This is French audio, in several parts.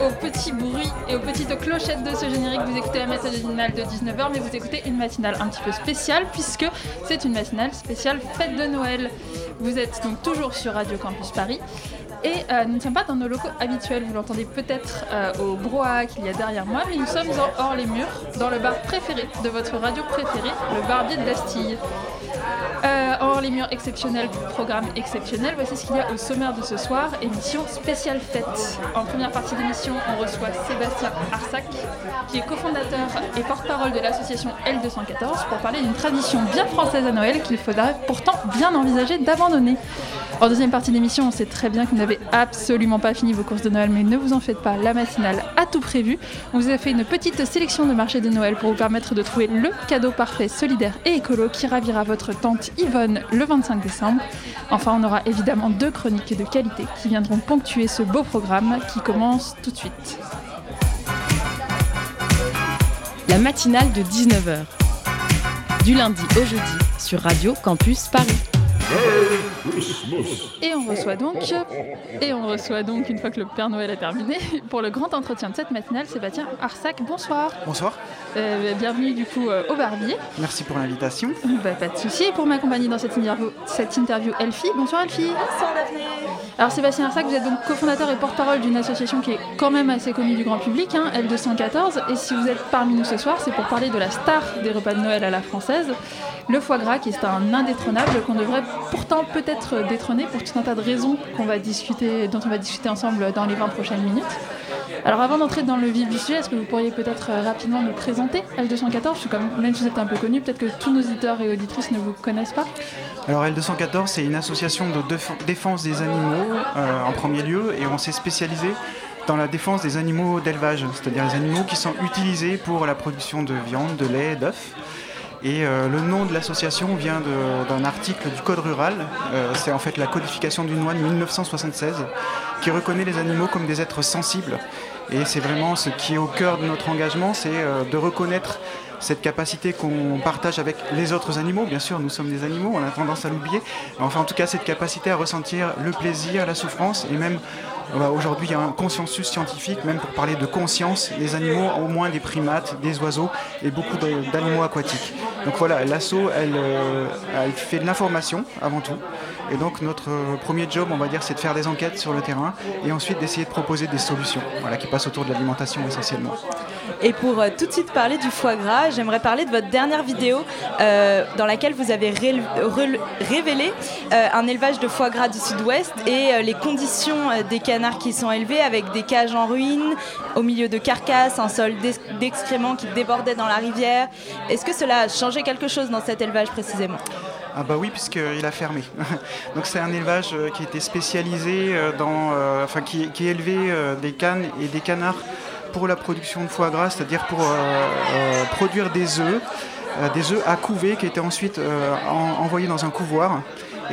entendu au petit bruit et aux petites clochettes de ce générique, vous écoutez la matinale de 19h, mais vous écoutez une matinale un petit peu spéciale puisque c'est une matinale spéciale fête de Noël. Vous êtes donc toujours sur Radio Campus Paris. Et euh, nous ne sommes pas dans nos locaux habituels, vous l'entendez peut-être euh, au brouhaha qu'il y a derrière moi, mais nous sommes en hors les murs, dans le bar préféré de votre radio préférée, le Barbier de Bastille. Euh, hors les murs exceptionnels, programme exceptionnel, voici ce qu'il y a au sommaire de ce soir, émission spéciale fête. En première partie d'émission, on reçoit Sébastien Arsac, qui est cofondateur et porte-parole de l'association L214, pour parler d'une tradition bien française à Noël qu'il faudrait pourtant bien envisager d'abandonner. En deuxième partie d'émission, on sait très bien que vous n'avez absolument pas fini vos courses de Noël, mais ne vous en faites pas, la matinale a tout prévu. On vous a fait une petite sélection de marchés de Noël pour vous permettre de trouver le cadeau parfait, solidaire et écolo qui ravira votre tante Yvonne le 25 décembre. Enfin, on aura évidemment deux chroniques de qualité qui viendront ponctuer ce beau programme qui commence tout de suite. La matinale de 19h. Du lundi au jeudi sur Radio Campus Paris. Et on reçoit donc, et on reçoit donc une fois que le Père Noël a terminé, pour le grand entretien de cette matinale, Sébastien Arsac. Bonsoir. Bonsoir. Euh, bienvenue du coup euh, au Barbier. Merci pour l'invitation. Bah, pas de souci. Et pour m'accompagner dans cette interview, cette interview, Elfie. Bonsoir Elfie. Bonsoir Daphné. Alors Sébastien Arsac, vous êtes donc cofondateur et porte-parole d'une association qui est quand même assez connue du grand public, hein, L214. Et si vous êtes parmi nous ce soir, c'est pour parler de la star des repas de Noël à la française, le foie gras, qui est un indétrônable qu'on devrait pourtant peut-être détrôner pour tout un tas de raisons qu'on va discuter, dont on va discuter ensemble dans les 20 prochaines minutes. Alors avant d'entrer dans le vif du sujet, est-ce que vous pourriez peut-être euh, rapidement nous présenter L214 Parce que comme, même si vous êtes un peu connu, peut-être que tous nos auditeurs et auditrices ne vous connaissent pas. Alors L214, c'est une association de déf- défense des animaux euh, en premier lieu et on s'est spécialisé dans la défense des animaux d'élevage, c'est-à-dire les animaux qui sont utilisés pour la production de viande, de lait, d'œufs. Et euh, le nom de l'association vient d'un article du Code rural. Euh, c'est en fait la codification d'une loi de 1976 qui reconnaît les animaux comme des êtres sensibles. Et c'est vraiment ce qui est au cœur de notre engagement, c'est euh, de reconnaître cette capacité qu'on partage avec les autres animaux. Bien sûr, nous sommes des animaux, on a tendance à l'oublier. Enfin, en tout cas, cette capacité à ressentir le plaisir, la souffrance et même Aujourd'hui, il y a un consensus scientifique, même pour parler de conscience, les animaux, au moins des primates, des oiseaux et beaucoup d'animaux aquatiques. Donc voilà, l'assaut, elle, euh, elle fait de l'information avant tout. Et donc notre euh, premier job, on va dire, c'est de faire des enquêtes sur le terrain et ensuite d'essayer de proposer des solutions voilà, qui passent autour de l'alimentation essentiellement. Et pour euh, tout de suite parler du foie gras, j'aimerais parler de votre dernière vidéo dans laquelle vous avez révélé un élevage de foie gras du sud-ouest et les conditions des canards qui sont élevés avec des cages en ruine, au milieu de carcasses, un sol d'ex- d'excréments qui débordait dans la rivière. Est-ce que cela a changé quelque chose dans cet élevage précisément? Ah bah oui, puisqu'il a fermé. Donc c'est un élevage euh, qui était spécialisé euh, dans, euh, enfin qui, élevait des cannes et des canards pour la production de foie gras, c'est-à-dire pour produire des œufs, des œufs à couver qui étaient ensuite en- envoyés dans un couvoir.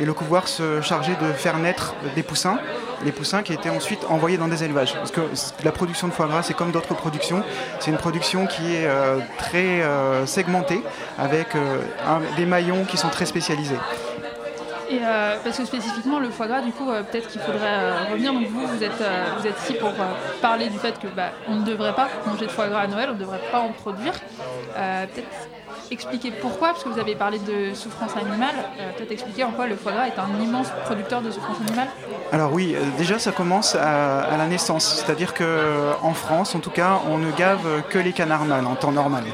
Et le couvoir se chargeait de faire naître des poussins, les poussins qui étaient ensuite envoyés dans des élevages. Parce que la production de foie gras, c'est comme d'autres productions, c'est une production qui est euh, très euh, segmentée, avec euh, des maillons qui sont très spécialisés. Et parce que spécifiquement le foie gras, du coup, peut-être qu'il faudrait revenir. Donc vous, vous êtes, vous êtes ici pour parler du fait que bah, on ne devrait pas manger de foie gras à Noël, on ne devrait pas en produire. Peut-être expliquer pourquoi, parce que vous avez parlé de souffrance animale. euh, peut-être expliquer en quoi le foie gras est un immense producteur de souffrance animale. Alors oui, euh, déjà ça commence à, la naissance, c'est-à-dire qu'en France, en tout cas, on ne gave que les canards mâles en temps normal.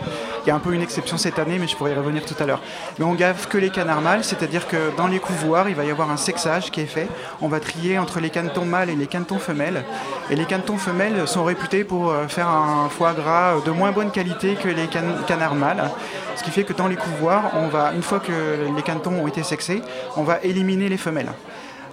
Il y a un peu une exception cette année, mais je pourrais y revenir tout à l'heure. Mais on gave que les canards mâles, c'est-à-dire que dans les couvoirs, il va y avoir un sexage qui est fait. On va trier entre les canetons mâles et les canetons femelles. Et les canetons femelles sont réputés pour euh, faire un foie gras de moins bonne qualité que les can- canards mâles. Qui fait que dans les couvoirs, on va, une fois que les canetons ont été sexés, on va éliminer les femelles.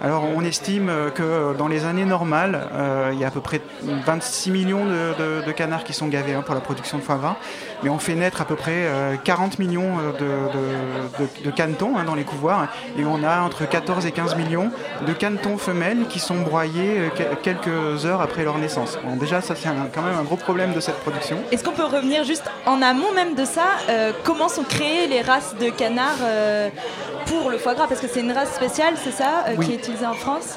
Alors on estime que dans les années normales, il y a à peu près 26 millions de, canards qui sont gavés hein, pour la production de foie gras, mais on fait naître à peu près 40 millions de, canetons hein, dans les couvoirs, et on a entre 14 et 15 millions de canetons femelles qui sont broyés quelques heures après leur naissance. déjà ça c'est quand même un gros problème de cette production. Est-ce qu'on peut revenir juste en amont même de ça Comment sont créées les races de canards pour le foie gras? Parce que c'est une race spéciale, c'est ça, euh, qui est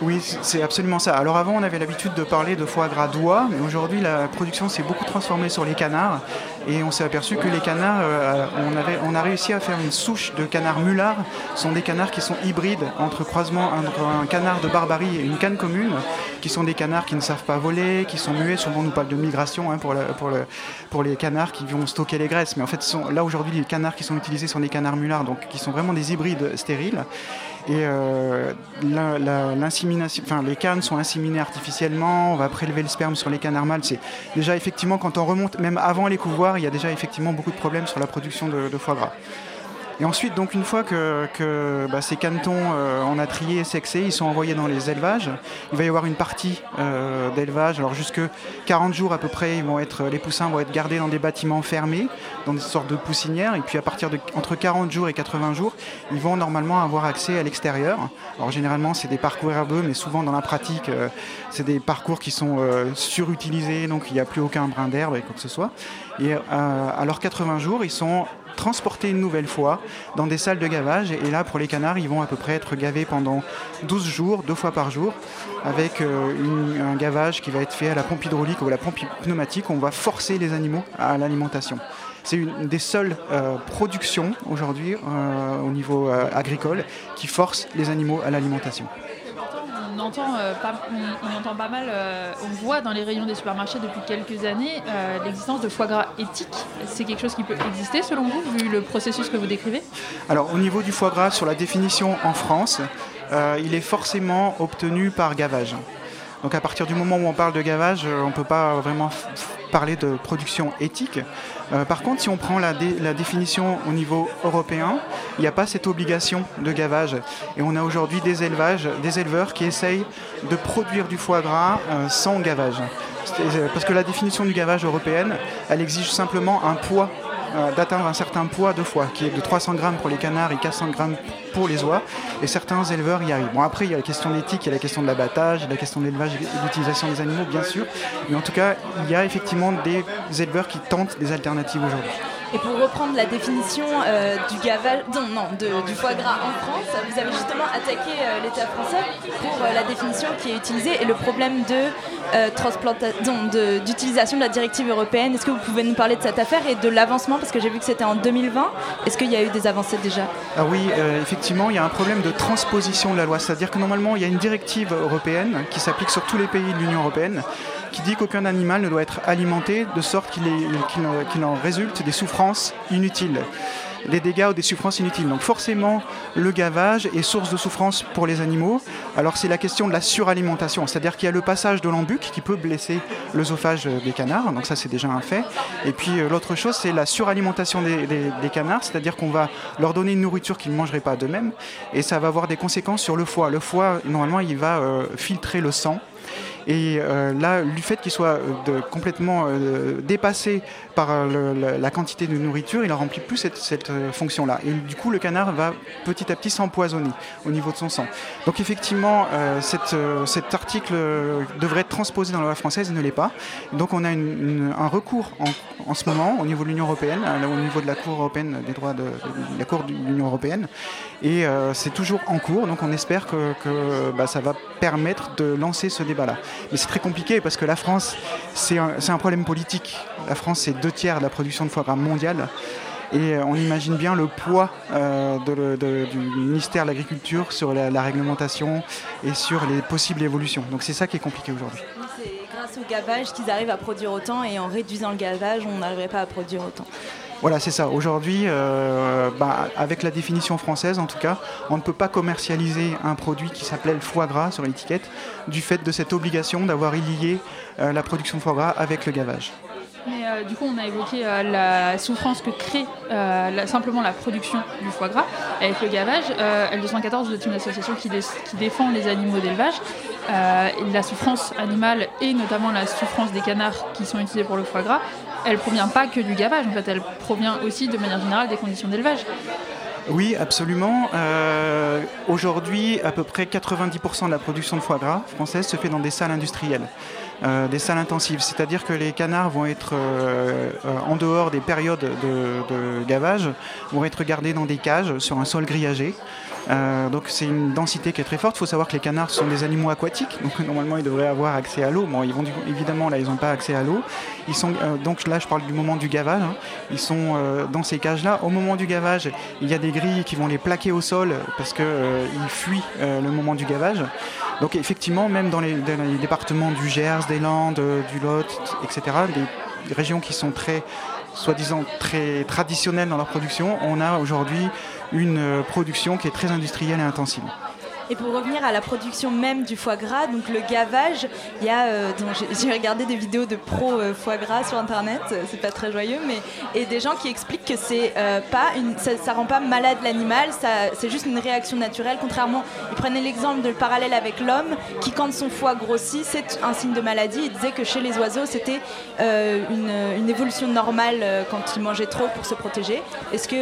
Oui, c'est absolument ça. Alors avant, on avait l'habitude de parler de foie gras d'oie, mais aujourd'hui, la production s'est beaucoup transformée sur les canards. Et on s'est aperçu que les canards, euh, on, avait, on a réussi à faire une souche de canards mulards. Ce sont des canards qui sont hybrides entre croisement entre un canard de barbarie et une canne commune, qui sont des canards qui ne savent pas voler, qui sont muets. Souvent, on nous parle de migration hein, pour, pour, le, pour les canards qui vont stocker les graisses. Mais en fait, là aujourd'hui, les canards qui sont utilisés sont des canards mulards, donc qui sont vraiment des hybrides stériles. Et euh, l'insémination, enfin, les cannes sont inséminées artificiellement, on va prélever le sperme sur les canards mâles. C'est déjà effectivement, quand on remonte, même avant les couvoirs, il y a déjà effectivement beaucoup de problèmes sur la production de foie gras. Et ensuite, donc une fois que, bah, ces canetons euh, on a trié et sexés, ils sont envoyés dans les élevages. Il va y avoir une partie euh, d'élevage. Alors jusque 40 jours à peu près, ils vont être, les poussins vont être gardés dans des bâtiments fermés, dans des sortes de poussinières. Et puis à partir de entre 40 jours et 80 jours, ils vont normalement avoir accès à l'extérieur. Alors généralement, c'est des parcours herbeux, mais souvent dans la pratique, euh, c'est des parcours qui sont surutilisés, donc il n'y a plus aucun brin d'herbe et quoi que ce soit. Et à leurs 80 jours, ils sont transportés une nouvelle fois dans des salles de gavage. Et là, pour les canards, ils vont à peu près être gavés pendant 12 jours, deux fois par jour, avec euh, un gavage qui va être fait à la pompe hydraulique ou à la pompe pneumatique. On va forcer les animaux à l'alimentation. C'est une des seules euh, productions aujourd'hui euh, au niveau agricole qui force les animaux à l'alimentation on entend, euh, pas, on, entend pas mal, euh, on voit dans les rayons des supermarchés depuis quelques années euh, l'existence de foie gras éthique. C'est quelque chose qui peut exister selon vous, vu le processus que vous décrivez? Alors au niveau du foie gras, sur la définition en France, il est forcément obtenu par gavage. Donc à partir du moment où on parle de gavage, on ne peut pas vraiment parler de production éthique. Euh, par contre, si on prend la, définition au niveau européen, il n'y a pas cette obligation de gavage. Et on a aujourd'hui des élevages, des éleveurs qui essayent de produire du foie gras euh, sans gavage. Parce que la définition du gavage européenne, elle exige simplement un poids euh, d'atteindre un certain poids de foie, qui est de 300 grammes pour les canards et 400 grammes pour les oies. Et certains éleveurs y arrivent. Bon, après, il y a la question d'éthique, il y a la question de l'abattage, il y a la question de l'élevage et de l'utilisation des animaux, bien sûr. Mais en tout cas, il y a effectivement des éleveurs qui tentent des alternatives aujourd'hui. Et pour reprendre la définition euh, du gavage, non, non du foie gras en France, vous avez justement attaqué euh, l'État français pour euh, la définition qui est utilisée et le problème de d'utilisation de la directive européenne. Est-ce que vous pouvez nous parler de cette affaire et de l'avancement? Parce que j'ai vu que c'était en 2020. Est-ce qu'il y a eu des avancées déjà? Ah oui, effectivement, il y a un problème de transposition de la loi. C'est-à-dire que normalement, il y a une directive européenne qui s'applique sur tous les pays de l'Union européenne qui dit qu'aucun animal ne doit être alimenté de sorte qu'il en résulte des souffrances inutiles des dégâts ou des souffrances inutiles. Donc forcément, le gavage est source de souffrance pour les animaux. Alors c'est la question de la suralimentation, c'est-à-dire qu'il y a le passage de l'embuc qui peut blesser l'œsophage des canards, donc ça c'est déjà un fait. Et puis euh, l'autre chose, c'est la suralimentation des, canards, c'est-à-dire qu'on va leur donner une nourriture qu'ils ne mangeraient pas d'eux-mêmes, et ça va avoir des conséquences sur le foie. Le foie, normalement, il va euh, filtrer le sang. Et euh, là, le fait qu'il soit euh, complètement euh, dépassé par la, quantité de nourriture, il ne remplit plus cette, fonction-là. Et du coup, le canard va petit à petit s'empoisonner au niveau de son sang. Donc effectivement, cet article devrait être transposé dans la loi française, il ne l'est pas. Donc on a un recours en, ce moment au niveau de l'Union européenne, au niveau de la Cour européenne des droits de, la Cour de l'Union européenne. Et c'est toujours en cours, donc on espère que, bah, ça va permettre de lancer ce débat-là. Mais c'est très compliqué parce que la France, c'est un, problème politique. La France, c'est deux tiers de la production de foie gras mondiale. Et euh, on imagine bien le poids euh, du ministère de l'Agriculture sur la, réglementation et sur les possibles évolutions. Donc c'est ça qui est compliqué aujourd'hui. C'est grâce au gavage qu'ils arrivent à produire autant et en réduisant le gavage, on n'arriverait pas à produire autant. Voilà, c'est ça. Aujourd'hui, euh, bah, avec la définition française en tout cas, on ne peut pas commercialiser un produit qui s'appelait le foie gras sur l'étiquette du fait de cette obligation d'avoir lié euh, la production de foie gras avec le gavage. Mais euh, du coup, on a évoqué la souffrance que crée simplement la production du foie gras avec le gavage. L214 est une association qui défend les animaux d'élevage. la souffrance animale et notamment la souffrance des canards qui sont utilisés pour le foie gras, elle provient pas que du gavage, en fait, elle provient aussi de manière générale des conditions d'élevage. Oui, absolument. Aujourd'hui, à peu près 90% de la production de foie gras française se fait dans des salles industrielles. Euh, des salles intensives, c'est-à-dire que les canards vont être euh, euh, en dehors des périodes de, gavage, vont être gardés dans des cages sur un sol grillagé. Donc c'est une densité qui est très forte. Il faut savoir que les canards sont des animaux aquatiques, donc normalement ils devraient avoir accès à l'eau. Bon, ils vont évidemment là ils n'ont pas accès à l'eau. Ils sont donc là je parle du moment du gavage. Hein. Ils sont dans ces cages là. Au moment du gavage, il y a des grilles qui vont les plaquer au sol parce qu'ils fuient le moment du gavage. Donc effectivement, même dans les, départements du Gers, des Landes, du Lot, etc., des régions qui sont très soi-disant très traditionnelles dans leur production, on a aujourd'hui une production qui est très industrielle et intensive. Et pour revenir à la production même du foie gras, donc le gavage, euh, j'ai regardé des vidéos de pro euh, foie gras sur internet, euh, c'est pas très joyeux, mais et des gens qui expliquent que c'est pas une, ça, rend pas malade l'animal, c'est juste une réaction naturelle. Contrairement, ils prenaient l'exemple de le parallèle avec l'homme, qui quand son foie grossit, c'est un signe de maladie. Ils disaient que chez les oiseaux, c'était une, une, évolution normale quand ils mangeaient trop pour se protéger. Est-ce que,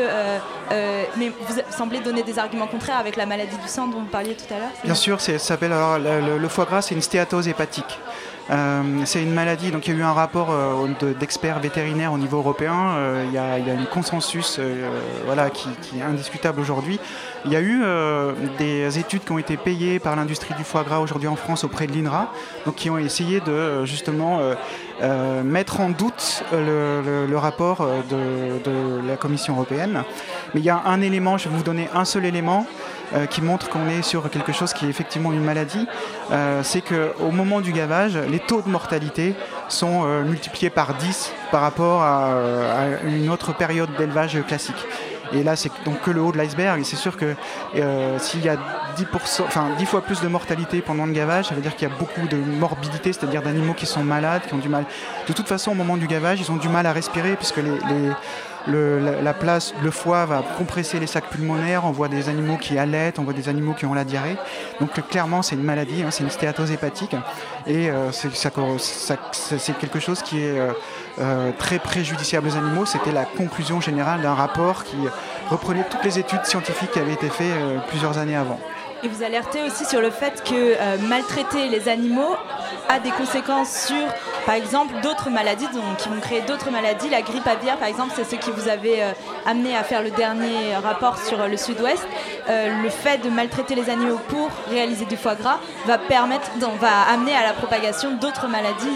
mais vous semblez donner des arguments contraires avec la maladie du sang dont vous parliez tout à l'heure Bien sûr, ça s'appelle alors le, foie gras, c'est une stéatose hépatique. Euh, c'est une maladie, donc il y a eu un rapport euh, d'experts vétérinaires au niveau européen, euh, il, y a, il, y a, un consensus voilà, qui, est indiscutable aujourd'hui. Il y a eu des études qui ont été payées par l'industrie du foie gras aujourd'hui en France auprès de l'INRA, donc qui ont essayé de justement mettre en doute le, rapport de, de, la Commission européenne. Mais il y a un élément, je vais vous donner un seul élément, euh, qui montre qu'on est sur quelque chose qui est effectivement une maladie, euh, c'est qu'au moment du gavage, les taux de mortalité sont euh, multipliés par 10 par rapport à, une autre période d'élevage classique. Et là, c'est donc que le haut de l'iceberg. Et c'est sûr que s'il y a 10%, enfin, 10 fois plus de mortalité pendant le gavage, ça veut dire qu'il y a beaucoup de morbidité, c'est-à-dire d'animaux qui sont malades, qui ont du mal. De toute façon, au moment du gavage, ils ont du mal à respirer puisque les la, place, le foie va compresser les sacs pulmonaires, on voit des animaux qui allaitent, on voit des animaux qui ont la diarrhée. Donc clairement, c'est une maladie, hein, c'est une stéatose hépatique. Et euh, c'est quelque chose qui est euh, euh, très préjudiciable aux animaux. C'était la conclusion générale d'un rapport qui reprenait toutes les études scientifiques qui avaient été faites plusieurs années avant. Et vous alertez aussi sur le fait que maltraiter les animaux a des conséquences sur par exemple, d'autres maladies donc, qui vont créer d'autres maladies. La grippe aviaire, par exemple, c'est ce qui vous avait euh, amené à faire le dernier rapport sur euh, le sud-ouest. Euh, le fait de maltraiter les animaux pour réaliser du foie gras va permettre, va amener à la propagation d'autres maladies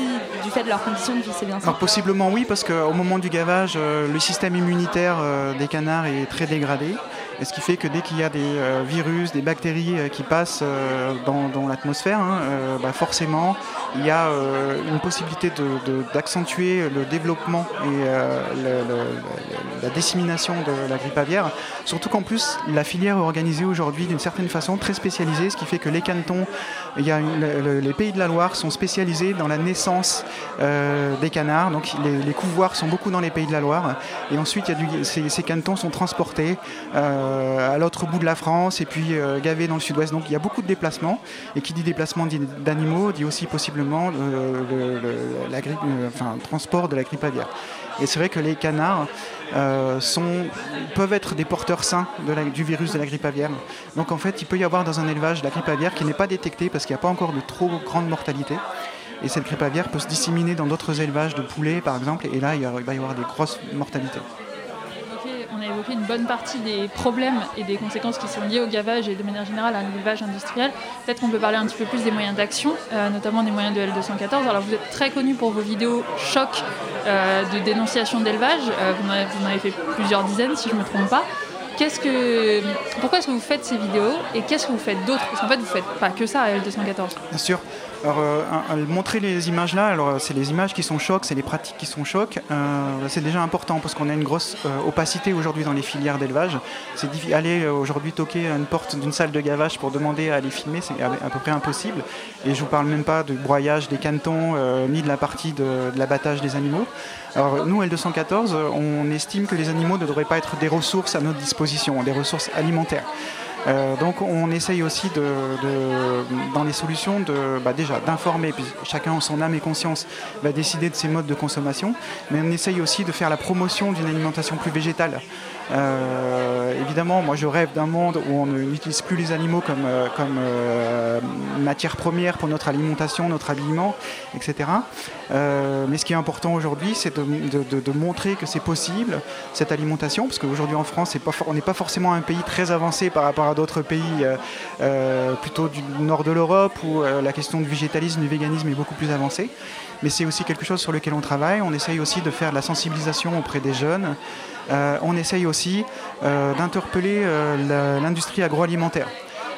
du fait de leurs conditions de vie, c'est bien ça Alors, Possiblement oui, parce qu'au moment du gavage, le système immunitaire des canards est très dégradé. Ce qui fait que dès qu'il y a des euh, virus, des bactéries euh, qui passent euh, dans, l'atmosphère, hein, bah, forcément, il y a une possibilité d'accentuer le développement et la dissémination de la grippe aviaire. Surtout qu'en plus, la filière est organisée aujourd'hui d'une certaine façon très spécialisée, ce qui fait que les cantons, les pays de la Loire sont spécialisés dans la naissance des canards. Donc les, couvoirs sont beaucoup dans les pays de la Loire. Et ensuite, ces, ces, cantons sont transportés. À l'autre bout de la France et puis euh, gavé dans le sud-ouest. Donc il y a beaucoup de déplacements. Et qui dit déplacement d'animaux dit aussi possiblement le, euh, enfin, transport de la grippe aviaire. Et c'est vrai que les canards peuvent être des porteurs sains du virus de la grippe aviaire. Donc en fait, il peut y avoir dans un élevage la grippe aviaire qui n'est pas détectée parce qu'il n'y a pas encore de trop grande mortalité. Et cette grippe aviaire peut se disséminer dans d'autres élevages de poulets, par exemple, et là, il va y avoir des grosses mortalités on a évoqué une bonne partie des problèmes et des conséquences qui sont liées au gavage et de manière générale à l'élevage industriel. Peut-être qu'on peut parler un petit peu plus des moyens d'action, euh, notamment des moyens de L214. Alors vous êtes très connu pour vos vidéos choc euh, de dénonciation d'élevage. Euh, vous, en avez fait plusieurs dizaines si je ne me trompe pas. Pourquoi est-ce que vous faites ces vidéos et qu'est-ce que vous faites d'autre? Parce qu'en fait, vous ne faites pas que ça à L214. Bien sûr. Alors, montrer les images là, alors c'est les images qui sont chocs, c'est les pratiques qui sont chocs. c'est déjà important parce qu'on a une grosse opacité aujourd'hui dans les filières d'élevage. C'est aller aujourd'hui toquer à une porte d'une salle de gavage pour demander à les filmer, c'est à, peu près impossible. Et je vous parle même pas du broyage des canetons ni de la partie de, de l'abattage des animaux. Alors nous, L214, on estime que les animaux ne devraient pas être des ressources à notre disposition, des ressources alimentaires. Euh, donc on essaye aussi de, dans les solutions de, bah, déjà d'informer, puis chacun en son âme et conscience va décider de ses modes de consommation, mais on essaye aussi de faire la promotion d'une alimentation plus végétale. Euh, évidemment, moi je rêve d'un monde où on n'utilise plus les animaux comme, euh, comme matière première pour notre alimentation, notre habillement, etc. mais ce qui est important aujourd'hui, c'est de, montrer que c'est possible cette alimentation, parce qu'aujourd'hui en France, on n'est pas forcément un pays très avancé par rapport à d'autres pays euh, euh, plutôt du nord de l'Europe où euh, la question du végétalisme, du véganisme est beaucoup plus avancée. Mais c'est aussi quelque chose sur lequel on travaille. On essaye aussi de faire de la sensibilisation auprès des jeunes. On essaye aussi d'interpeller l'industrie agroalimentaire.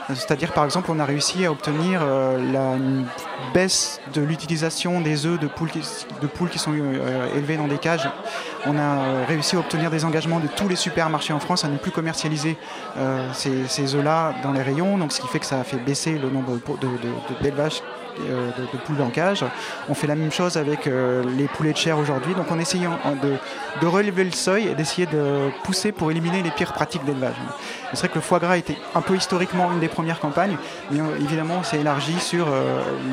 C'est-à-dire, par exemple, on a réussi à obtenir la baisse de l'utilisation des œufs de poules qui, sont élevées dans des cages. On a euh, réussi à obtenir des engagements de tous les supermarchés en France à ne plus commercialiser euh, ces, œufs-là dans les rayons, donc ce qui fait que ça a fait baisser le nombre euh, de, poules en cage. On fait la même chose avec les poulets de chair aujourd'hui. Donc on essaye de, de, relever le seuil et d'essayer de pousser pour éliminer les pires pratiques d'élevage. C'est vrai que le foie gras était un peu historiquement une des premières campagnes, mais évidemment on s'est élargi sur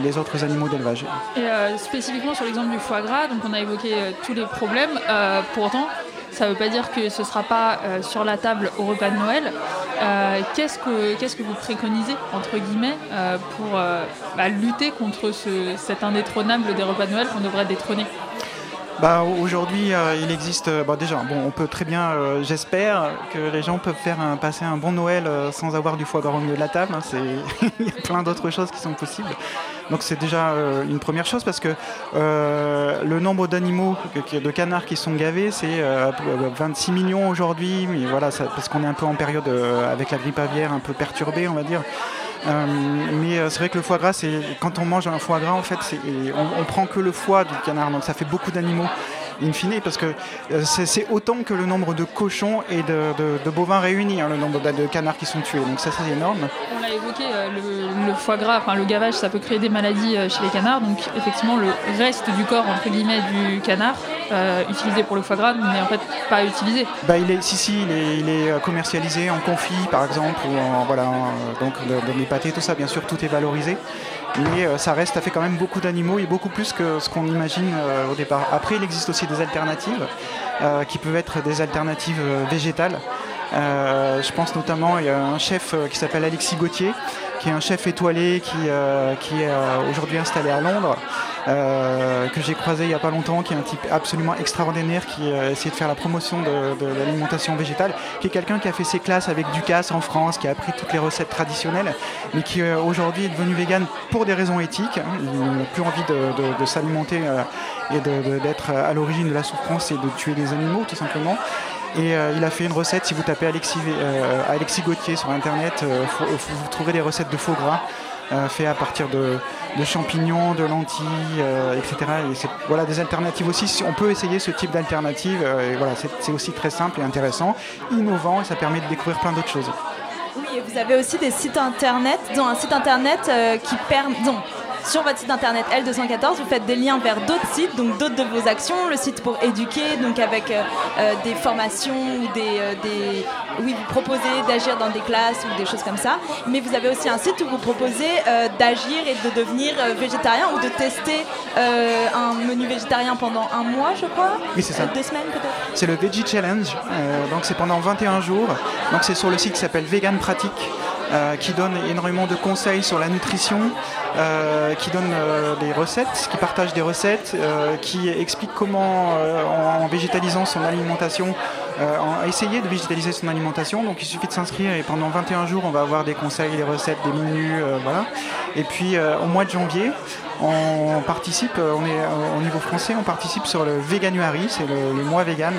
les autres animaux d'élevage. Et spécifiquement sur l'exemple du foie gras, donc on a évoqué tous les problèmes. Euh, pour autant, ça ne veut pas dire que ce ne sera pas euh, sur la table au repas de Noël. Euh, qu'est-ce, que, vous préconisez, entre guillemets, pour bah, lutter contre cet indétrônable des repas de Noël qu'on devrait détrôner? Bah, Aujourd'hui, il existe. Bah, déjà, on peut très bien, j'espère que les gens peuvent faire passer un bon Noël sans avoir du foie gras au milieu de la table. Hein, il y a plein d'autres choses qui sont possibles. Donc c'est déjà euh, une première chose parce que euh, le nombre d'animaux, de canards qui sont gavés, c'est 26 euh, millions aujourd'hui. Voilà, parce qu'on est un peu en période avec la grippe aviaire un peu perturbée, on va dire. mais c'est vrai que le foie gras, quand on mange un foie gras, en fait, on, on prend que le foie du canard, donc ça fait beaucoup d'animaux in fine, parce que c'est autant que le nombre de cochons et de, bovins réunis, hein, le nombre de canards qui sont tués. Donc ça, c'est énorme évoqué euh, le, foie gras, enfin le gavage, ça peut créer des maladies euh, chez les canards. Donc effectivement, le reste du corps entre guillemets du canard euh, utilisé pour le foie gras n'est en fait pas utilisé. Bah, il est, si si, il est, commercialisé en confit par exemple ou en voilà, donc dans les pâtés, tout ça. Bien sûr, tout est valorisé mais ça reste, ça fait quand même beaucoup d'animaux et beaucoup plus que ce qu'on imagine au départ. Après, il existe aussi des alternatives qui peuvent être des alternatives végétales. Euh, je pense notamment, il y a un chef euh, qui s'appelle Alexis Gauthier, qui est un chef étoilé qui, euh, qui est aujourd'hui installé à Londres, que j'ai croisé il n'y a pas longtemps, qui est un type absolument extraordinaire, qui a essayé de faire la promotion de, l'alimentation végétale, qui est quelqu'un qui a fait ses classes avec Ducasse en France, qui a appris toutes les recettes traditionnelles, mais qui aujourd'hui est devenu vegan pour des raisons éthiques. Il n'a plus envie de, s'alimenter et d'être à l'origine de la souffrance et de tuer des animaux, tout simplement. Et euh, il a fait une recette, si vous tapez Alexis, euh, Gauthier sur internet, euh, vous trouverez des recettes de faux gras. fait à partir de, champignons, de lentilles, etc. Et c'est voilà, des alternatives aussi. On peut essayer ce type d'alternative. et voilà, c'est aussi très simple et intéressant, innovant, et ça permet de découvrir plein d'autres choses. Oui, et vous avez aussi des sites internet, dont un site internet qui permet sur votre site internet L214, vous faites des liens vers d'autres sites, donc d'autres de vos actions, le site pour éduquer, donc avec euh, euh, des formations ou des, euh, des, oui, vous proposez d'agir dans des classes ou des choses comme ça. Mais vous avez aussi un site où vous proposez d'agir et de devenir végétarien ou de tester un menu végétarien pendant un mois, je crois. Oui, c'est ça. deux semaines peut-être. C'est le Veggie Challenge. donc c'est pendant 21 jours. Donc c'est sur le site qui s'appelle Vegan Pratique. Euh, qui donne énormément de conseils sur la nutrition, euh, qui donne euh, des recettes, qui partage des recettes, qui explique comment, en, végétalisant son alimentation, en, essayer de végétaliser son alimentation. Donc il suffit de s'inscrire et pendant 21 jours, on va avoir des conseils, des recettes, des menus, voilà. Et puis au mois de janvier, on participe, on est au niveau français, on participe sur le Veganuary, c'est le, mois vegan,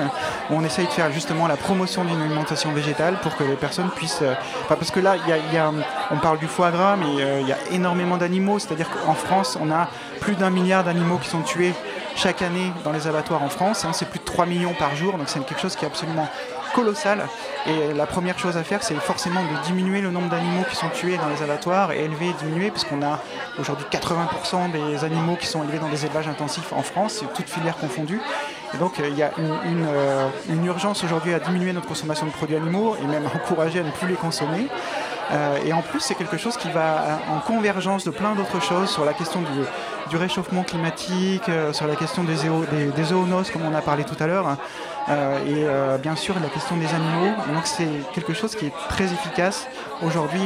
où on essaye de faire justement la promotion d'une alimentation végétale pour que les personnes puissent. parce que là, y y a, on parle du foie gras, mais il y a énormément d'animaux, c'est-à-dire qu'en France, on a plus d'un milliard d'animaux qui sont tués chaque année dans les abattoirs en France. Hein, c'est plus de 3 millions par jour, donc c'est quelque chose qui est absolument colossal. Et la première chose à faire, c'est forcément de diminuer le nombre d'animaux qui sont tués dans les abattoirs et élever et diminuer, puisqu'on a aujourd'hui 80% des animaux qui sont élevés dans des élevages intensifs en France, toutes filières confondues. Et donc il y a une, euh, une urgence aujourd'hui à diminuer notre consommation de produits animaux et même encourager à ne plus les consommer. Euh, et en plus, c'est quelque chose qui va en convergence de plein d'autres choses sur la question du, réchauffement climatique, euh, sur la question des, des, comme on a parlé tout à l'heure, euh, et bien sûr la question des animaux. Donc c'est quelque chose qui est très efficace aujourd'hui.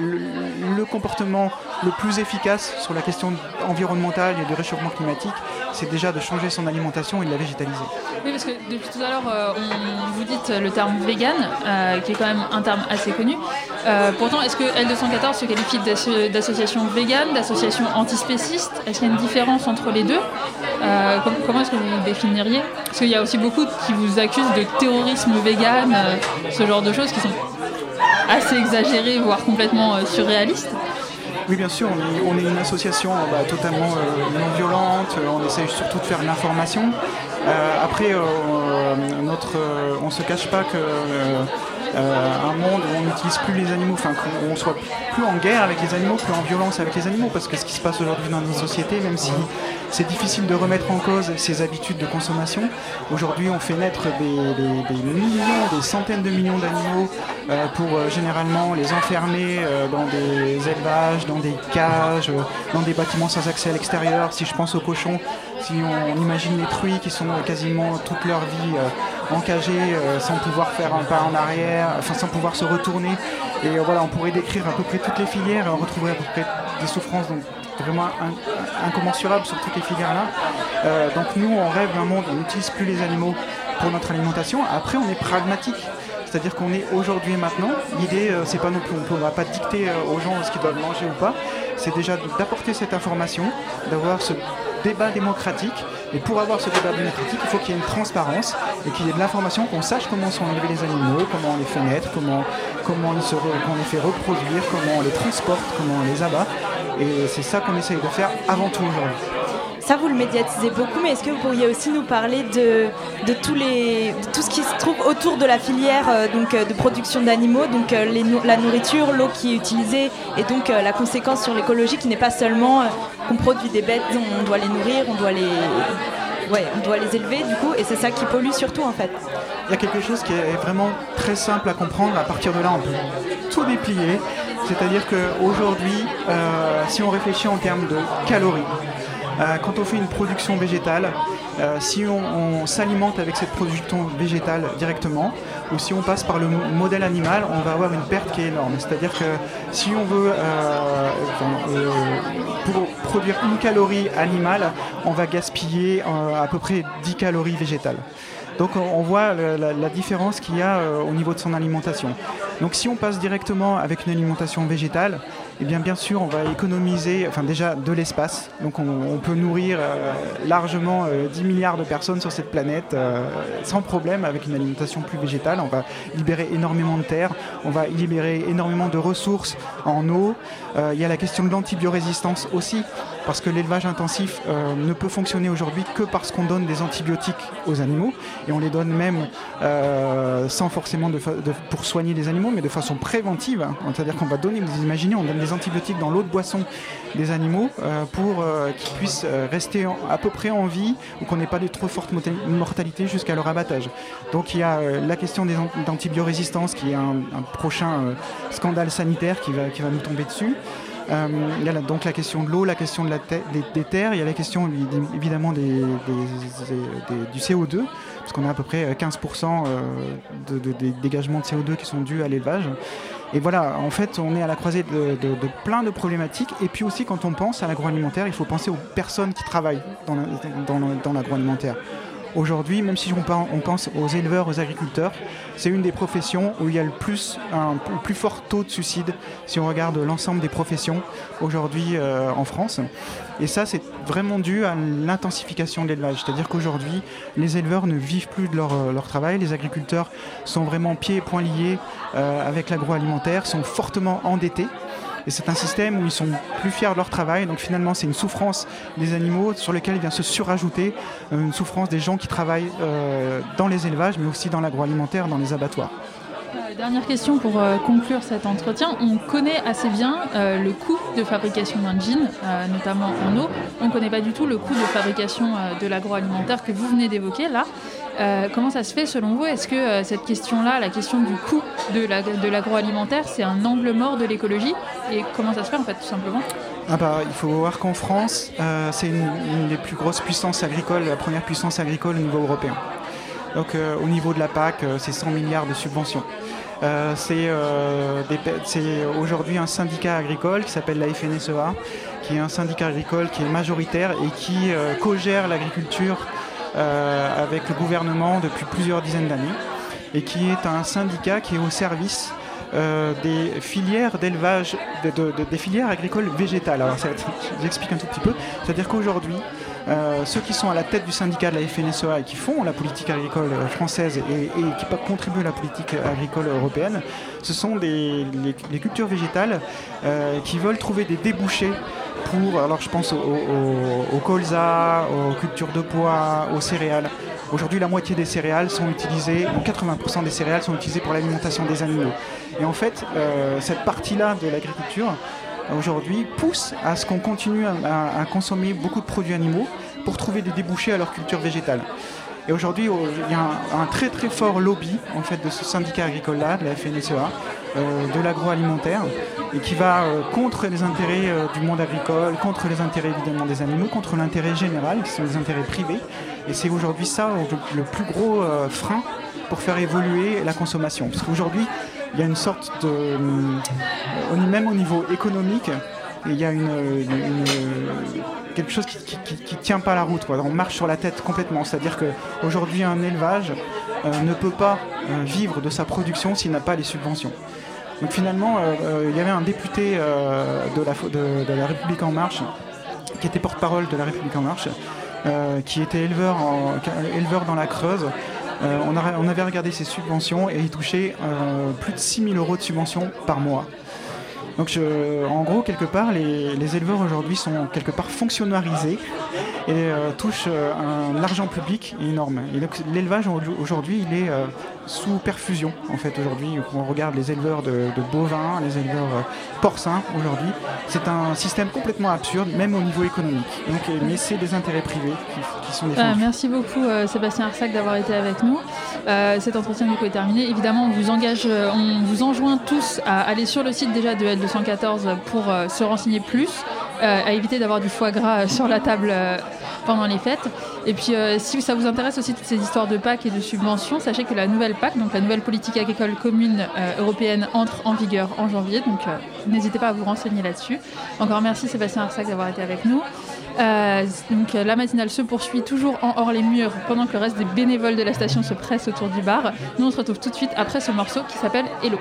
Le, comportement le plus efficace sur la question environnementale et du réchauffement climatique, c'est déjà de changer son alimentation et de la végétaliser. Oui, parce que depuis tout à l'heure, on vous dites le terme vegan, qui est quand même un terme assez connu. Pourtant, est-ce que L214 se qualifie d'association végane, d'association antispéciste? Est-ce qu'il y a une différence entre les deux? Euh, Comment est-ce que vous définiriez? Parce qu'il y a aussi beaucoup qui vous accusent de terrorisme vegan, euh, ce genre de choses qui sont assez exagérées, voire complètement euh, surréalistes. Oui, bien sûr, on est, une association bah, totalement non violente, on essaye surtout de faire de l'information. après, notre, on ne se cache pas que euh, un monde où on n'utilise plus les animaux, enfin qu'on soit plus en guerre avec les animaux, plus en violence avec les animaux, parce que ce qui se passe aujourd'hui dans nos sociétés, même si c'est difficile de remettre en cause ces habitudes de consommation, aujourd'hui on fait naître des, millions, des centaines de millions d'animaux euh, pour euh, généralement les enfermer dans des élevages, dans des cages, dans des bâtiments sans accès à l'extérieur. Si je pense aux cochons, si on, imagine les truies qui sont quasiment toute leur vie encagés sans pouvoir faire un pas en arrière, enfin sans pouvoir se retourner. Et euh, voilà, on pourrait décrire à peu près toutes les filières et on retrouverait à peu près des souffrances donc, vraiment incommensurables sur toutes les filières-là. Euh, donc nous, on rêve d'un monde où on n'utilise plus les animaux pour notre alimentation. Après, on est pragmatique. C'est-à-dire qu'on est aujourd'hui et maintenant. L'idée, euh, c'est pas non plus, on ne va pas dicter aux gens ce qu'ils doivent manger ou pas. C'est déjà d'apporter cette information, d'avoir ce débat démocratique. Et pour avoir ce débat démocratique, il faut qu'il y ait une transparence et qu'il y ait de l'information, qu'on sache comment sont élevés les animaux, comment on les fait naître, comment, comment ils se on les fait reproduire, comment on les transporte, comment on les abat. Et c'est ça qu'on essaye de faire avant tout aujourd'hui. Ça, vous le médiatisez beaucoup, mais est-ce que vous pourriez aussi nous parler de, tous les, tout ce qui se trouve autour de la filière euh, donc, euh, de production d'animaux, donc euh, la nourriture, l'eau qui est utilisée, et donc la conséquence sur l'écologie qui n'est pas seulement qu'on produit des bêtes, on doit les nourrir, on doit les, ouais, on doit les élever du coup, et c'est ça qui pollue surtout en fait. Il y a quelque chose qui est vraiment très simple à comprendre. À partir de là, on peut tout déplier. C'est-à-dire qu'aujourd'hui, si on réfléchit en termes de calories, quand on fait une production végétale, euh, si on, s'alimente avec cette production végétale directement, ou si on passe par le modèle animal, on va avoir une perte qui est énorme. C'est-à-dire que si on veut, euh, produire une calorie animale, on va gaspiller à peu près 10 calories végétales. Donc on voit la, différence qu'il y a au niveau de son alimentation. Donc si on passe directement avec une alimentation végétale, eh bien bien sûr on va économiser enfin déjà de l'espace. Donc on, peut nourrir euh, largement 10 euh, milliards de personnes sur cette planète euh, sans problème avec une alimentation plus végétale. On va libérer énormément de terre, on va libérer énormément de ressources en eau. Il y a la question de l'antibiorésistance aussi parce que l'élevage intensif ne peut fonctionner aujourd'hui que parce qu'on donne des antibiotiques aux animaux et on les donne même sans forcément de, pour soigner les animaux mais de façon préventive. C'est-à-dire qu'on va donner, vous imaginez, on donne des antibiotiques dans l'eau de boisson des animaux euh, pour euh, qu'ils puissent euh, rester à peu près en vie ou qu'on n'ait pas de trop forte mortalité jusqu'à leur abattage. Donc il y a la question des d'antibiorésistance qui est un, prochain scandale sanitaire qui va, qui va nous tomber dessus. Il y a donc la question de l'eau, la question de la des, terres, il y a la question évidemment des, du CO2 parce qu'on a à peu près 15% euh, de, dégagements de CO2 qui sont dus à l'élevage. Et voilà, en fait, on est à la croisée de, plein de problématiques. Et puis aussi, quand on pense à l'agroalimentaire, il faut penser aux personnes qui travaillent dans l'agroalimentaire. Aujourd'hui, même si on pense aux éleveurs, aux agriculteurs, c'est une des professions où il y a le plus, un, plus fort taux de suicide si on regarde l'ensemble des professions aujourd'hui euh, en France. Et ça, c'est vraiment dû à l'intensification de l'élevage. C'est-à-dire qu'aujourd'hui, les éleveurs ne vivent plus de leur, euh, travail, les agriculteurs sont vraiment pieds et poings liés euh, avec l'agroalimentaire, sont fortement endettés. Et c'est un système où ils sont plus fiers de leur travail. Donc finalement, c'est une souffrance des animaux sur lequel vient se surajouter euh, une souffrance des gens qui travaillent euh, dans les élevages, mais aussi dans l'agroalimentaire, dans les abattoirs. Euh, dernière question pour conclure cet entretien. On connaît assez bien le coût de fabrication d'un jean, notamment en eau. On ne connaît pas du tout le coût de fabrication de l'agroalimentaire que vous venez d'évoquer là. Euh, comment ça se fait selon vous? Est-ce que euh, cette question-là, la question du coût de l'agroalimentaire, c'est un angle mort de l'écologie? Et comment ça se fait en fait tout simplement? Ah bah, il faut voir qu'en France, euh, c'est une, des plus grosses puissances agricoles, la première puissance agricole au niveau européen. Donc au niveau de la PAC, c'est 100 milliards de subventions. c'est aujourd'hui un syndicat agricole qui s'appelle la FNSEA, qui est un syndicat agricole qui est majoritaire et qui co-gère l'agriculture euh, avec le gouvernement depuis plusieurs dizaines d'années et qui est un syndicat qui est au service euh, des filières d'élevage, des filières agricoles végétales. Alors, j'explique un tout petit peu. C'est-à-dire qu'aujourd'hui, euh, ceux qui sont à la tête du syndicat de la FNSEA et qui font la politique agricole française et, qui contribuent à la politique agricole européenne, ce sont les, cultures végétales qui veulent trouver des débouchés pour, alors je pense au, colza, aux cultures de pois, aux céréales. Aujourd'hui, la moitié des céréales sont utilisées, 80% des céréales sont utilisées pour l'alimentation des animaux. Et en fait, euh, cette partie-là de l'agriculture, aujourd'hui, pousse à ce qu'on continue à, consommer beaucoup de produits animaux pour trouver des débouchés à leur culture végétale. Et aujourd'hui, il y a un, très très fort lobby en fait de ce syndicat agricole-là, de la FNSEA, euh, de l'agroalimentaire, et qui va euh, contre les intérêts euh, du monde agricole, contre les intérêts évidemment des animaux, contre l'intérêt général, qui sont les intérêts privés. Et c'est aujourd'hui ça le plus gros frein pour faire évoluer la consommation. Parce qu'aujourd'hui, il y a une sorte de... Même au niveau économique, il y a une, quelque chose qui, qui, tient pas la route. On marche sur la tête complètement. C'est-à-dire qu'aujourd'hui, un élevage ne peut pas vivre de sa production s'il n'a pas les subventions. Donc finalement, euh, euh, il y avait un député euh, de, la, République en marche, qui était porte-parole de la République en marche, qui était éleveur, dans la Creuse. on, avait regardé ses subventions et il touchait plus de 6 000 euros de subventions par mois. Donc en gros, quelque part, les, éleveurs aujourd'hui sont quelque part fonctionnalisés et euh, touchent euh, un argent public énorme. Et donc l'élevage aujourd'hui, il est euh, sous perfusion en fait aujourd'hui. On regarde les éleveurs de, bovins, les éleveurs porcins aujourd'hui. C'est un système complètement absurde, même au niveau économique. Donc, mais c'est des intérêts privés qui, sont défendus. merci beaucoup Sébastien Arsac d'avoir été avec nous. cet entretien du coup est terminé. Évidemment, on vous engage, on vous enjoint tous à aller sur le site déjà de L214 pour se renseigner plus, à éviter d'avoir du foie gras sur la table pendant les fêtes. Et puis, euh, si ça vous intéresse aussi toutes ces histoires de PAC et de subventions, sachez que la nouvelle PAC, donc la nouvelle politique agricole commune euh, européenne, entre en vigueur en janvier. Donc, euh, n'hésitez pas à vous renseigner là-dessus. Encore merci Sébastien Arsac d'avoir été avec nous. donc, la matinale se poursuit toujours en hors les murs pendant que le reste des bénévoles de la station se pressent autour du bar. Nous, on se retrouve tout de suite après ce morceau qui s'appelle Hello.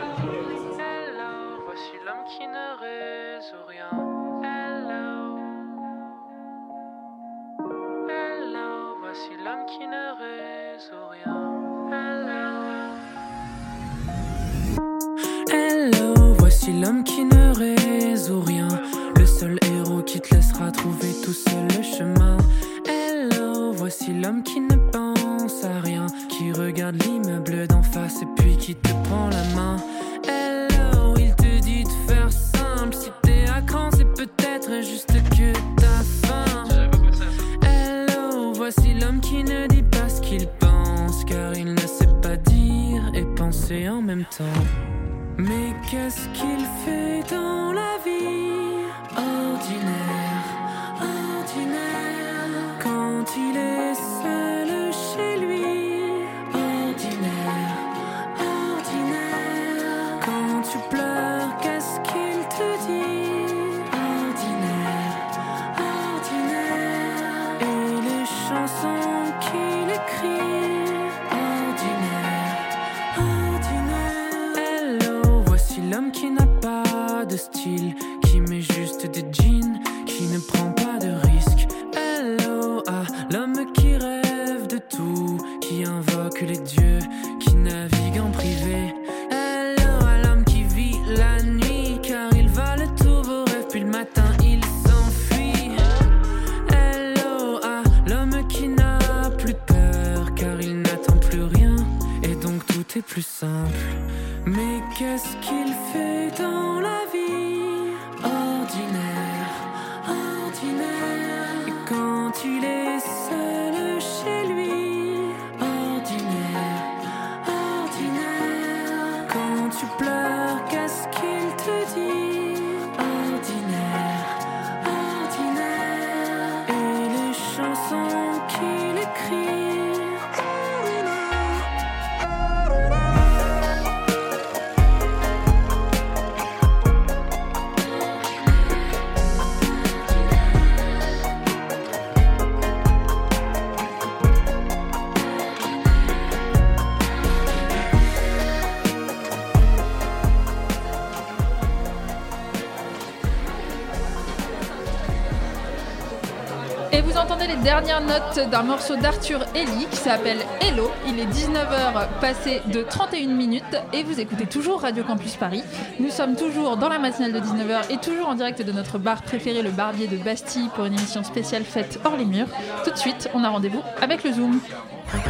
Dernières notes d'un morceau d'Arthur Ellie qui s'appelle Hello. Il est 19h passé de 31 minutes et vous écoutez toujours Radio Campus Paris. Nous sommes toujours dans la matinale de 19h et toujours en direct de notre bar préféré, le Barbier de Bastille, pour une émission spéciale faite hors les murs. Tout de suite, on a rendez-vous avec le Zoom.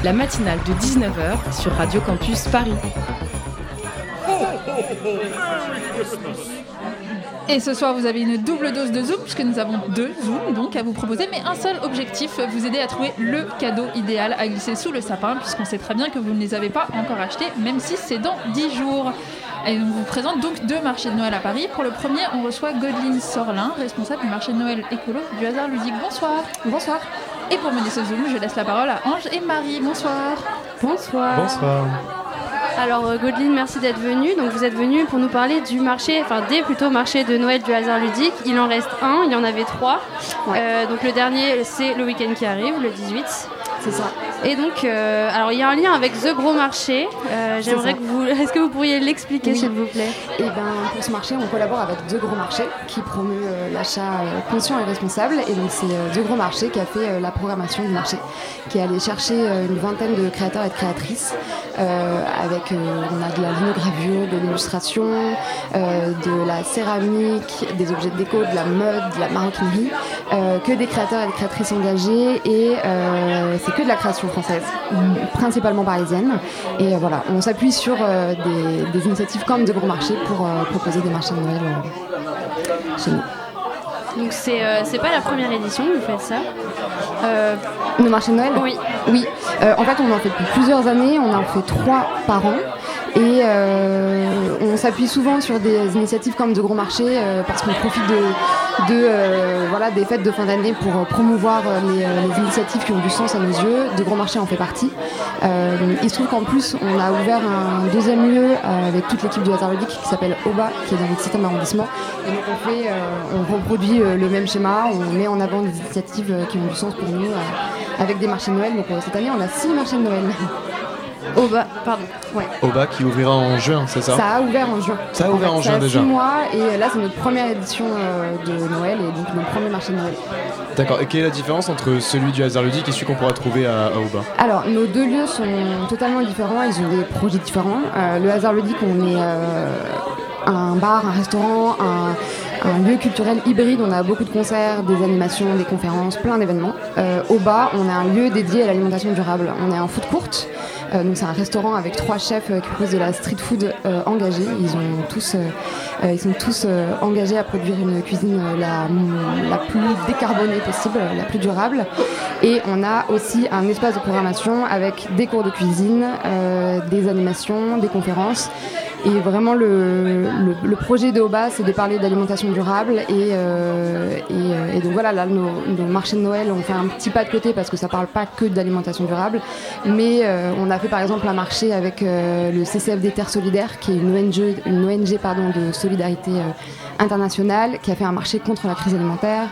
La matinale de 19h sur Radio Campus Paris. Et ce soir, vous avez une double dose de Zoom, puisque nous avons deux Zooms donc à vous proposer, mais un seul objectif, vous aider à trouver le cadeau idéal à glisser sous le sapin, puisqu'on sait très bien que vous ne les avez pas encore achetés, même si c'est dans 10 jours. Et on vous présente donc deux marchés de Noël à Paris. Pour le premier, on reçoit Godeline Sorlin, responsable du marché de Noël écolo du hasard ludique. Bonsoir. Bonsoir. Et pour mener ce Zoom, je laisse la parole à Ange et Marie. Bonsoir. Bonsoir. Bonsoir. Alors euh, Godeline, merci d'être venue. Donc vous êtes venue pour nous parler du marché, enfin des plutôt marchés de Noël du hasard ludique. Il en reste un, il y en avait trois. Euh, donc le dernier c'est le week-end qui arrive, le 18. C'est ça. Et donc, euh, alors il y a un lien avec The Gros Marché. Euh, J'aimerais que vous, est-ce que vous pourriez l'expliquer Oui. s'il vous plaît? Et ben pour ce marché, on collabore avec The Gros Marché qui promeut euh, l'achat conscient et responsable. Et donc c'est The Gros Marché qui a fait la programmation du marché, qui est allé chercher une vingtaine de créateurs et de créatrices avec on a de la linogravure, de l'illustration, de la céramique, des objets de déco, de la mode, de la maroquinerie, que des créateurs et des créatrices engagés et c'est que de la création française, principalement parisienne. Et euh, voilà, on s'appuie sur euh, des, des initiatives comme de gros marchés pour euh, proposer des marchés de Noël chez nous. Donc c'est euh, pas la première édition que vous faites ça. Euh, Nos marchés de Noël? Oui. Oui. Euh, en fait, on en fait depuis plusieurs années. On en fait trois par an. Et euh, on s'appuie souvent sur des initiatives comme de gros marchés euh, parce qu'on profite de, de, euh, voilà, des fêtes de fin d'année pour promouvoir les, initiatives qui ont du sens à nos yeux. De gros marchés en fait partie. Il se trouve qu'en plus, on a ouvert un deuxième lieu avec toute l'équipe du hasard ludique qui s'appelle OBA, qui est dans le 7e arrondissement. Et donc on, fait, on reproduit le même schéma, on met en avant des initiatives qui ont du sens pour nous avec des marchés de Noël. Donc cette année, on a six marchés de Noël. Bah, pardon. Oba qui ouvrira en juin, c'est ça Ça a ouvert en juin. Ça a ouvert en fait, juin ça a déjà. six mois et là c'est notre première édition euh, de Noël et donc notre premier marché de Noël. D'accord. Et quelle est la différence entre celui du hasard ludique et celui qu'on pourra trouver à, à Oba Alors nos deux lieux sont totalement différents, ils ont des projets différents. Euh, le hasard ludique, on est euh, un bar, un restaurant, un, un lieu culturel hybride. On a beaucoup de concerts, des animations, des conférences, plein d'événements. Euh, au bas, on a un lieu dédié à l'alimentation durable. On est un food court. Euh, donc c'est un restaurant avec trois chefs euh, qui proposent de la street food euh, engagée. Ils ont tous, ils sont tous engagés à produire une cuisine la, la plus décarbonée possible, la plus durable. Et on a aussi un espace de programmation avec des cours de cuisine, des animations, des conférences. Et vraiment, le, le, le projet de Oba, c'est de parler d'alimentation durable. Et, euh, et, euh, et donc voilà, là, nos, marchés de Noël, on fait un petit pas de côté parce que ça parle pas que d'alimentation durable. Mais euh, on a fait par exemple un marché avec euh, le CCFD Terre Solidaire, qui est une ONG, une ONG pardon, de solidarité euh, internationale, qui a fait un marché contre la crise alimentaire.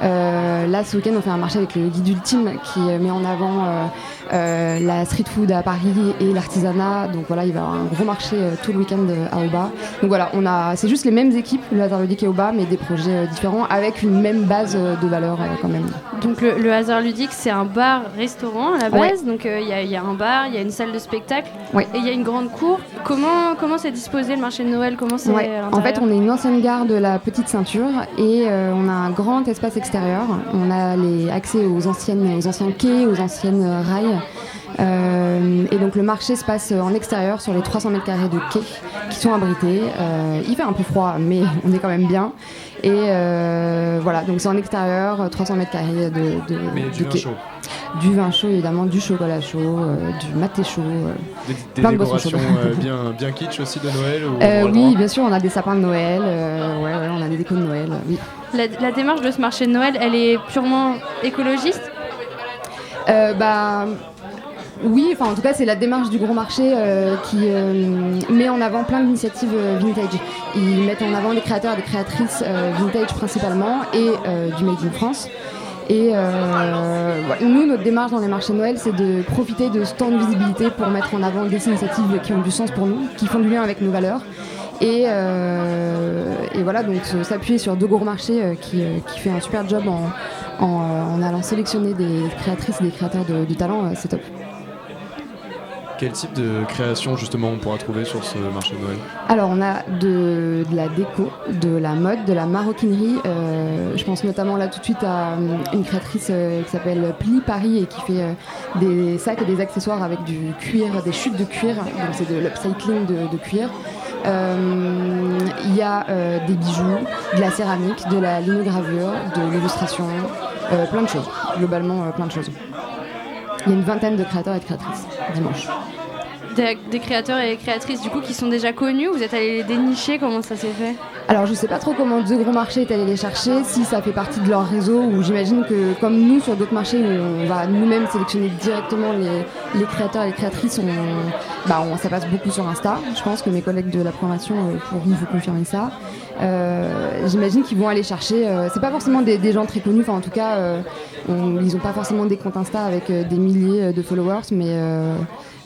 là, ce week-end, on fait un marché avec le guide ultime qui met en avant euh, la street food à Paris et l'artisanat. Donc voilà, il va y avoir un gros marché euh, tout le week-end euh, à Oba. Donc voilà, on a, c'est juste les mêmes équipes, le hasard ludique et Oba, mais des projets différents avec une même base de valeur quand même. Donc le, hasard ludique, c'est un bar-restaurant à la base. Donc il y, a un bar, il y a une salle de spectacle et il y a une grande cour. Comment comment c'est disposé le marché de Noël? Comment c'est En fait, on est une ancienne gare de la Petite Ceinture et on a un grand espace extérieur. On a les accès aux anciennes aux anciens quais, aux anciennes rails. Euh, et donc le marché se passe en extérieur sur les 300 mètres carrés de quai qui sont abrités. Euh, il fait un peu froid, mais on est quand même bien. Et euh, voilà, donc c'est en extérieur, 300 mètres carrés de, de, du Vin chaud. Du vin chaud, évidemment, du chocolat chaud, du maté chaud. des, plein de décorations bien, bien kitsch aussi de Noël Oui, bien sûr, on a des sapins de Noël, ouais, ouais, on a des décos de Noël, oui. La, la, démarche de ce marché de Noël, elle est purement écologiste? Bah, oui, enfin en tout cas c'est la démarche du gros marché euh, qui euh, met en avant plein d'initiatives euh, vintage. Ils mettent en avant les créateurs et les créatrices vintage principalement et du Made in France. Et nous, notre démarche dans les marchés Noël, c'est de profiter de ce temps de visibilité pour mettre en avant des initiatives qui ont du sens pour nous, qui font du lien avec nos valeurs. Et, voilà, donc s'appuyer sur deux gros marchés qui, fait un super job en, allant sélectionner des créatrices et des créateurs de talent, c'est top. Quel type de création justement on pourra trouver sur ce marché de Noël? Alors on a de, la déco, de la mode, de la maroquinerie. Euh, je pense notamment là tout de suite à euh, une créatrice euh, qui s'appelle Pli Paris et qui fait des sacs et des accessoires avec du cuir, des chutes de cuir. C'est de l'upcycling de, cuir. Il y a des bijoux, de la céramique, de la linogravure, de l'illustration, plein de choses. Globalement, plein de choses. Il y a une vingtaine de créateurs et de créatrices dimanche. Des, créateurs et créatrices du coup qui sont déjà connus Vous êtes allé les dénicher Comment ça s'est fait? Alors je sais pas trop comment deux gros marchés est allé les chercher, si ça fait partie de leur réseau ou j'imagine que comme nous sur d'autres marchés on va nous-mêmes sélectionner directement les, créateurs et les créatrices, on, bah on, ça passe beaucoup sur Insta. Je pense que mes collègues de la programmation euh, pourront vous confirmer ça. Euh, j'imagine qu'ils vont aller chercher. Euh, c'est pas forcément des, gens très connus, enfin en tout cas, euh, ils ont pas forcément des comptes Insta avec des milliers de followers, mais,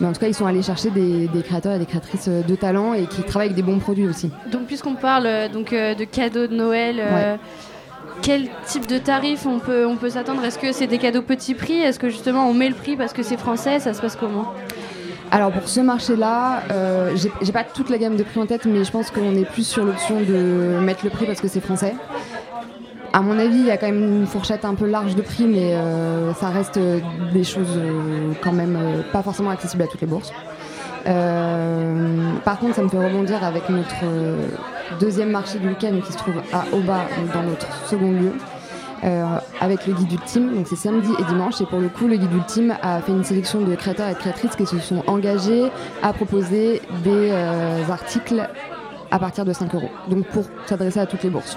mais en tout cas, ils sont allés chercher des, créateurs et des créatrices de talent et qui travaillent avec des bons produits aussi. Donc, puisqu'on parle donc de cadeaux de Noël. Quel type de tarif on peut, on peut s'attendre? Est-ce que c'est des cadeaux petit prix? Est-ce que justement on met le prix parce que c'est français? Ça se passe comment? Alors pour ce marché-là, euh, j'ai pas toute la gamme de prix en tête, mais je pense qu'on est plus sur l'option de mettre le prix parce que c'est français. À mon avis, il y a quand même une fourchette un peu large de prix, mais euh, ça reste des choses euh, quand même pas forcément accessibles à toutes les bourses. par contre, ça me fait rebondir avec notre deuxième marché du week-end qui se trouve à Oba, dans notre second lieu. Euh, avec le guide ultime. Donc c'est samedi et dimanche. Et pour le coup, le guide ultime a fait une sélection de créateurs et créatrices qui se sont engagés à proposer des euh, articles à partir de 5 euros. Donc pour s'adresser à toutes les bourses.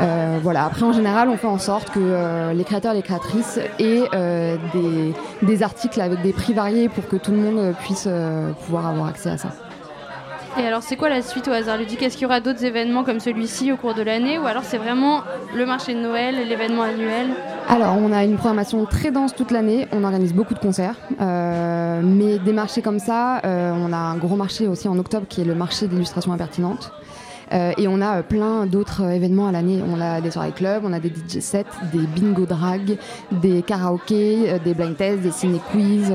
Euh, voilà. Après, en général, on fait en sorte que les créateurs et les créatrices aient des, des, articles avec des prix variés pour que tout le monde puisse pouvoir avoir accès à ça. Et alors, c'est quoi la suite au hasard ludique? Est-ce qu'il y aura d'autres événements comme celui-ci au cours de l'année Ou alors c'est vraiment le marché de Noël, l'événement annuel? Alors, on a une programmation très dense toute l'année. On organise beaucoup de concerts. Euh, mais des marchés comme ça, euh, on a un gros marché aussi en octobre qui est le marché d'illustration impertinente. Euh, et on a plein d'autres événements à l'année. On a des soirées clubs, on a des DJ sets, des bingo drag, des karaokés, des blind tests, des ciné quiz,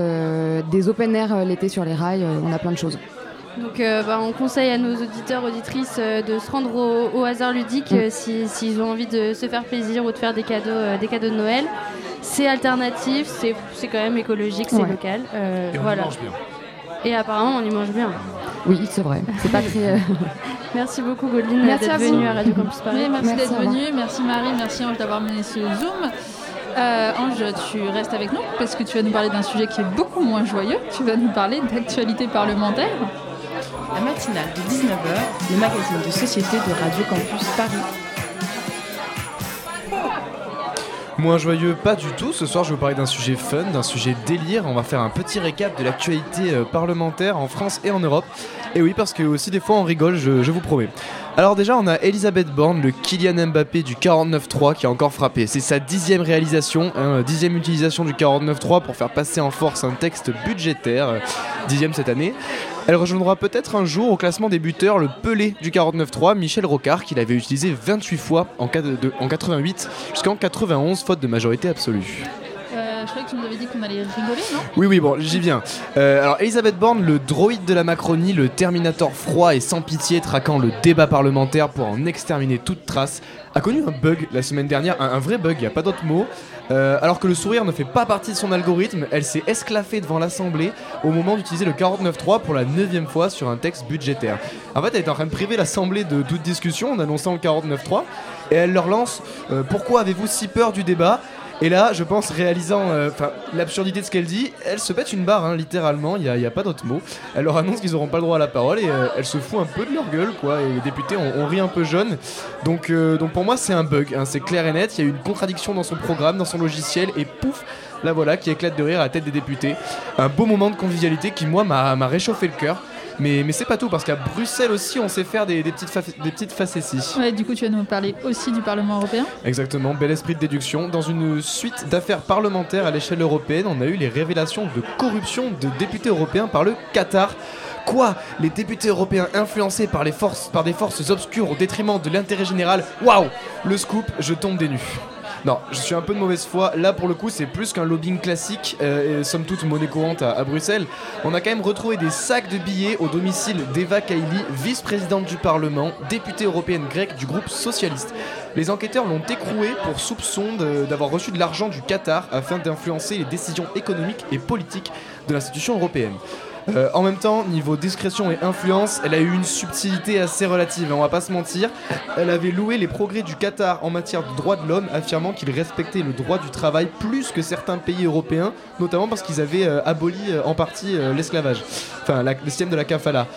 des open air l'été sur les rails. on a plein de choses. Donc euh, bah, on conseille à nos auditeurs, auditrices euh, de se rendre au, hasard ludique mm. euh, s'ils ont envie de se faire plaisir ou de faire des cadeaux, des cadeaux de Noël. C'est alternatif, c'est quand même écologique, c'est local. Et on voilà. y mange bien. Et apparemment on y mange bien. Oui, c'est vrai. C'est pas très. merci beaucoup Goldine d'être venue à Radio Campus Paris. merci, d'être venue, merci Marie, merci Ange d'avoir mené ce Zoom. Ange, tu restes avec nous parce que tu vas nous parler d'un sujet qui est beaucoup moins joyeux. Tu vas nous parler d'actualité parlementaire la matinale de 19h, le magazine de société de Radio Campus Paris. Moins joyeux, pas du tout. Ce soir, je vais vous parler d'un sujet fun, d'un sujet délire. On va faire un petit récap de l'actualité euh, parlementaire en France et en Europe. Et oui, parce que aussi des fois on rigole, je, vous promets. Alors déjà, on a Elisabeth Borne, le Kylian Mbappé du 49.3 qui a encore frappé. C'est sa dixième réalisation, hein, dixième utilisation du 49.3 pour faire passer en force un texte budgétaire, euh, dixième cette année. Elle rejoindra peut-être un jour au classement des buteurs le Pelé du 49.3, Michel Rocard, qu'il avait utilisé 28 fois en, cas de- de- en 88 jusqu'en 91, faute de majorité absolue. Je croyais que tu nous avais dit qu'on allait rigoler, non? Oui, oui, bon, j'y viens. Euh, alors, Elisabeth Borne, le droïde de la Macronie, le Terminator froid et sans pitié, traquant le débat parlementaire pour en exterminer toute trace, a connu un bug la semaine dernière, un, vrai bug, il n'y a pas d'autre mot. Euh, alors que le sourire ne fait pas partie de son algorithme, elle s'est esclaffée devant l'Assemblée au moment d'utiliser le 49.3 pour la neuvième fois sur un texte budgétaire. En fait, elle était en train de priver l'Assemblée de toute discussion en annonçant le 49.3 et elle leur lance euh, Pourquoi avez-vous si peur du débat? Et là, je pense, réalisant euh, l'absurdité de ce qu'elle dit, elle se pète une barre, hein, littéralement, il n'y a, a pas d'autre mot. Elle leur annonce qu'ils n'auront pas le droit à la parole et euh, elle se fout un peu de leur gueule, quoi. Et les députés ont, ri un peu jaune. Donc, euh, donc pour moi, c'est un bug, hein, c'est clair et net. Il y a eu une contradiction dans son programme, dans son logiciel, et pouf, la voilà qui éclate de rire à la tête des députés. Un beau moment de convivialité qui, moi, m'a réchauffé le cœur. Mais, mais c'est pas tout, parce qu'à Bruxelles aussi, on sait faire des, des petites, des petites facéties. Ouais, du coup, tu vas nous parler aussi du Parlement européen. Exactement, bel esprit de déduction. Dans une suite d'affaires parlementaires à l'échelle européenne, on a eu les révélations de corruption de députés européens par le Qatar. Quoi? Les députés européens influencés par, les forces, par des forces obscures au détriment de l'intérêt général? Waouh Le scoop, je tombe des nues. Non, je suis un peu de mauvaise foi. Là, pour le coup, c'est plus qu'un lobbying classique, euh, et somme toute monnaie courante à, Bruxelles. On a quand même retrouvé des sacs de billets au domicile d'Eva Kaili, vice-présidente du Parlement, députée européenne grecque du groupe socialiste. Les enquêteurs l'ont écroué pour soupçon d'avoir reçu de l'argent du Qatar afin d'influencer les décisions économiques et politiques de l'institution européenne. Euh, en même temps, niveau discrétion et influence, elle a eu une subtilité assez relative, hein, on va pas se mentir. Elle avait loué les progrès du Qatar en matière de droits de l'homme, affirmant qu'il respectait le droit du travail plus que certains pays européens, notamment parce qu'ils avaient euh, aboli euh, en partie l'esclavage, enfin le système de la kafala.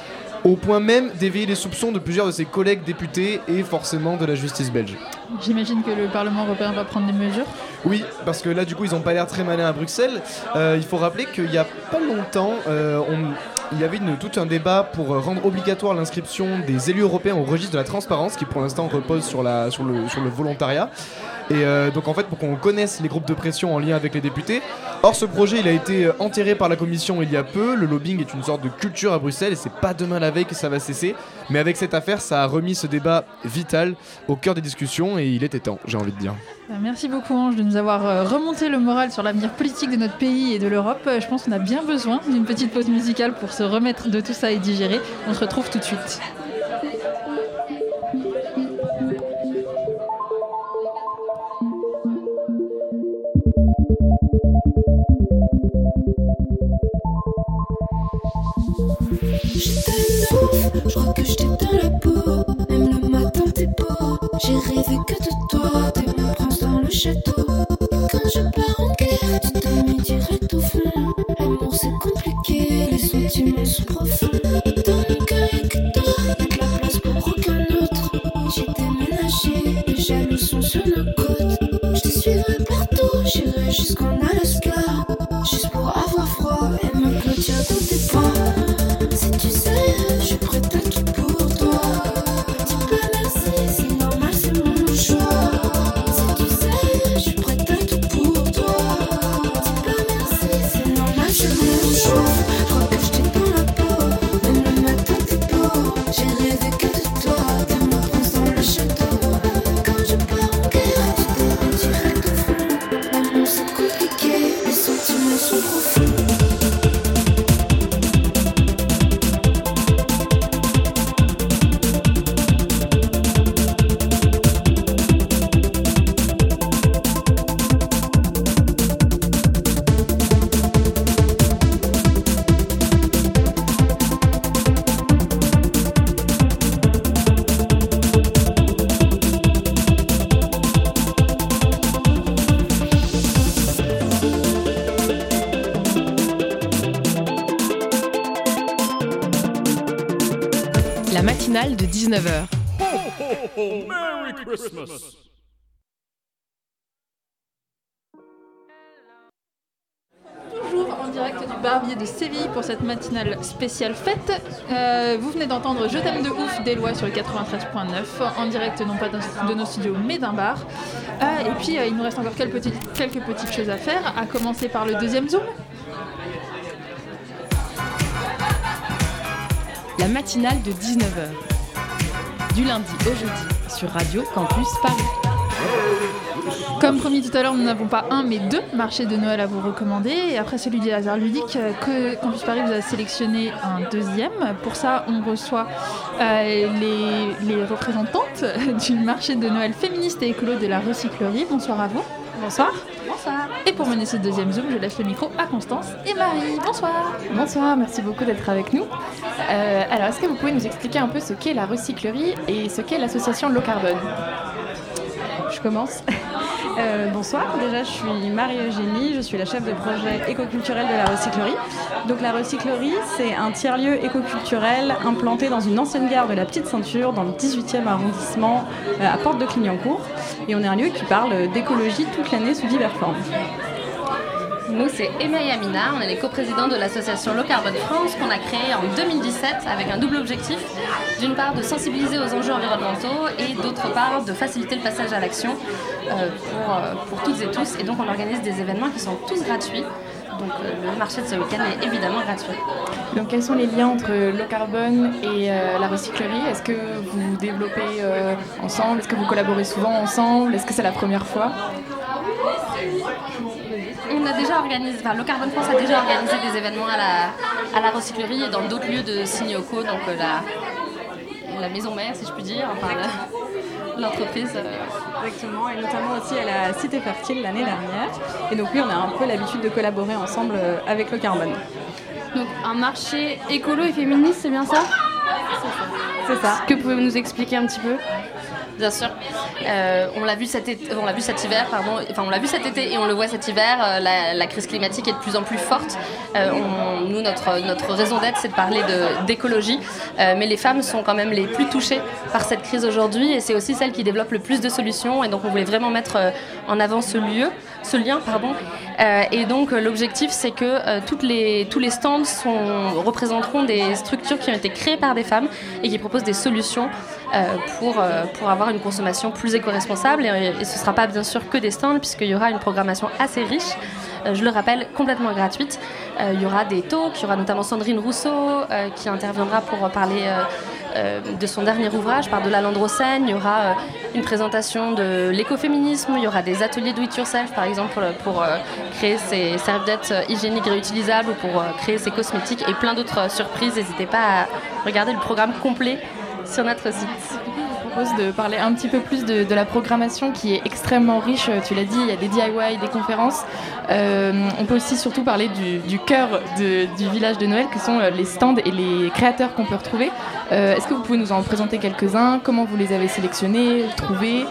Au point même d'éveiller les soupçons de plusieurs de ses collègues députés et forcément de la justice belge. J'imagine que le Parlement européen va prendre des mesures. Oui, parce que là, du coup, ils ont pas l'air très malins à Bruxelles. Euh, il faut rappeler qu'il y a pas longtemps, euh, on- il y avait tout un débat pour euh, rendre obligatoire l'inscription des élus européens au registre de la transparence, qui pour l'instant repose sur le volontariat. Et euh, donc en fait pour qu'on connaisse les groupes de pression en lien avec les députés. Or ce projet il a été euh, enterré par la commission il y a peu. Le lobbying est une sorte de culture à Bruxelles et c'est pas demain la veille que ça va cesser. Mais avec cette affaire ça a remis ce débat vital au cœur des discussions et il était temps j'ai envie de dire. Euh, Merci beaucoup Ange de nous avoir euh, remonté le moral sur l'avenir politique de notre pays et de l'Europe. Euh, Je pense qu'on a bien besoin d'une petite pause musicale pour se remettre de tout ça et digérer. On se retrouve tout de suite. Jusqu'en Alaska. Juste pour avoir froid et me clôture dans tes 19h. Merry Christmas. Toujours en direct du Barbier de Séville pour cette matinale spéciale fête. Euh, vous venez d'entendre Je t'aime de ouf des lois sur le 93.9 en direct non pas de nos studios mais d'un bar. Euh, et puis euh, il nous reste encore quelques petites, quelques petites choses à faire, à commencer par le deuxième zoom. La matinale de 19h. Du lundi au jeudi sur Radio Campus Paris. Comme promis tout à l'heure, nous n'avons pas un mais deux marchés de Noël à vous recommander. Et après celui des hasards ludiques, euh, que Campus Paris vous a sélectionné un deuxième. Pour ça, on reçoit euh, les, représentantes du marché de Noël féministe et écolo de la recyclerie. Bonsoir à vous. Bonsoir. Et pour mener ce deuxième Zoom, je laisse le micro à Constance et Marie. Bonsoir. Bonsoir, merci beaucoup d'être avec nous. Euh, alors, est-ce que vous pouvez nous expliquer un peu ce qu'est la recyclerie et ce qu'est l'association Low Carbone? Je commence. Euh, bonsoir, déjà je suis Marie-Eugénie, je suis la chef de projet écoculturel de la recyclerie. Donc la recyclerie, c'est un tiers-lieu écoculturel implanté dans une ancienne gare de la Petite Ceinture, dans le 18e arrondissement, euh, à Porte de Clignancourt. Et on est un lieu qui parle d'écologie toute l'année sous diverses formes. Nous, c'est Emma et Amina. On est les coprésidents de l'association Low Carbon France qu'on a créée en 2017 avec un double objectif. D'une part, de sensibiliser aux enjeux environnementaux et d'autre part, de faciliter le passage à l'action euh, pour, euh, pour toutes et tous. Et donc, on organise des événements qui sont tous gratuits. Donc euh, le marché de ce week-end est évidemment gratuit. Donc quels sont les liens entre low carbone et la recyclerie? Est-ce que vous développez ensemble? Est-ce que vous collaborez souvent ensemble? Est-ce que c'est la première fois? On a déjà organisé, enfin le Carbone France a déjà organisé des événements à la, à la recyclerie et dans d'autres lieux de Signoco, donc euh, la, la maison mère si je puis dire, enfin l'entreprise. Euh. Exactement, et notamment aussi à la Cité Fertile l'année dernière. Et donc oui, on a un peu l'habitude de collaborer ensemble euh, avec le carbone. Donc un marché écolo et féministe, c'est bien ça? C'est ça. Que pouvez-vous nous expliquer un petit peu? Bien sûr. Euh, on l'a vu cet été et on le voit cet hiver. Euh, la, crise climatique est de plus en plus forte. Euh, nous, notre raison d'être, c'est de parler d'écologie, mais les femmes sont quand même les plus touchées par cette crise aujourd'hui et c'est aussi celles qui développent le plus de solutions. Et donc, on voulait vraiment mettre en avant ce lien, et donc, l'objectif, c'est que tous les stands représenteront des structures qui ont été créées par des femmes et qui proposent des solutions euh, pour, euh, pour avoir une consommation plus éco-responsable. Et, ce ne sera pas bien sûr que des stands, puisqu'il y aura une programmation assez riche. Euh, je le rappelle, complètement gratuite. il y aura des talks, il y aura notamment Sandrine Rousseau qui interviendra pour parler de son dernier ouvrage, Par de la Landrocène. Il y aura une présentation de l'écoféminisme, il y aura des ateliers do it yourself par exemple pour créer ses serviettes hygiéniques réutilisables ou pour créer ses cosmétiques et plein d'autres surprises. N'hésitez pas à regarder le programme complet sur notre site. Propose de parler un petit peu plus de, la programmation qui est extrêmement riche. Tu l'as dit, il y a des DIY, des conférences. Euh, on peut aussi surtout parler du, cœur du village de Noël, que sont euh, les stands et les créateurs qu'on peut retrouver. Euh, est-ce que vous pouvez nous en présenter quelques-uns? Comment vous les avez sélectionnés, trouvés?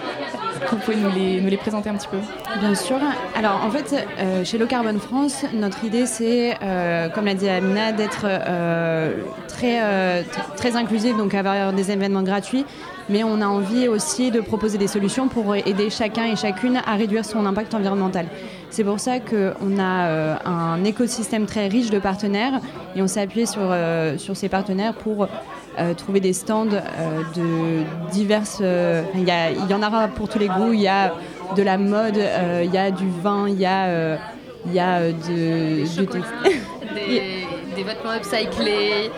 Vous pouvez nous les, présenter un petit peu Bien sûr. Alors en fait, euh, chez Low Carbon France, notre idée c'est, euh, comme l'a dit Amina, d'être euh, très, très inclusif, donc avoir des événements gratuits. Mais on a envie aussi de proposer des solutions pour aider chacun et chacune à réduire son impact environnemental. C'est pour ça qu'on a un écosystème très riche de partenaires et on s'est appuyé sur, sur ces partenaires pour euh, trouver des stands euh, de diverses. Euh, il y, en aura pour tous les goûts. Il y a de la mode, il y a du vin, il y a, y a de, des, des, vêtements upcyclés.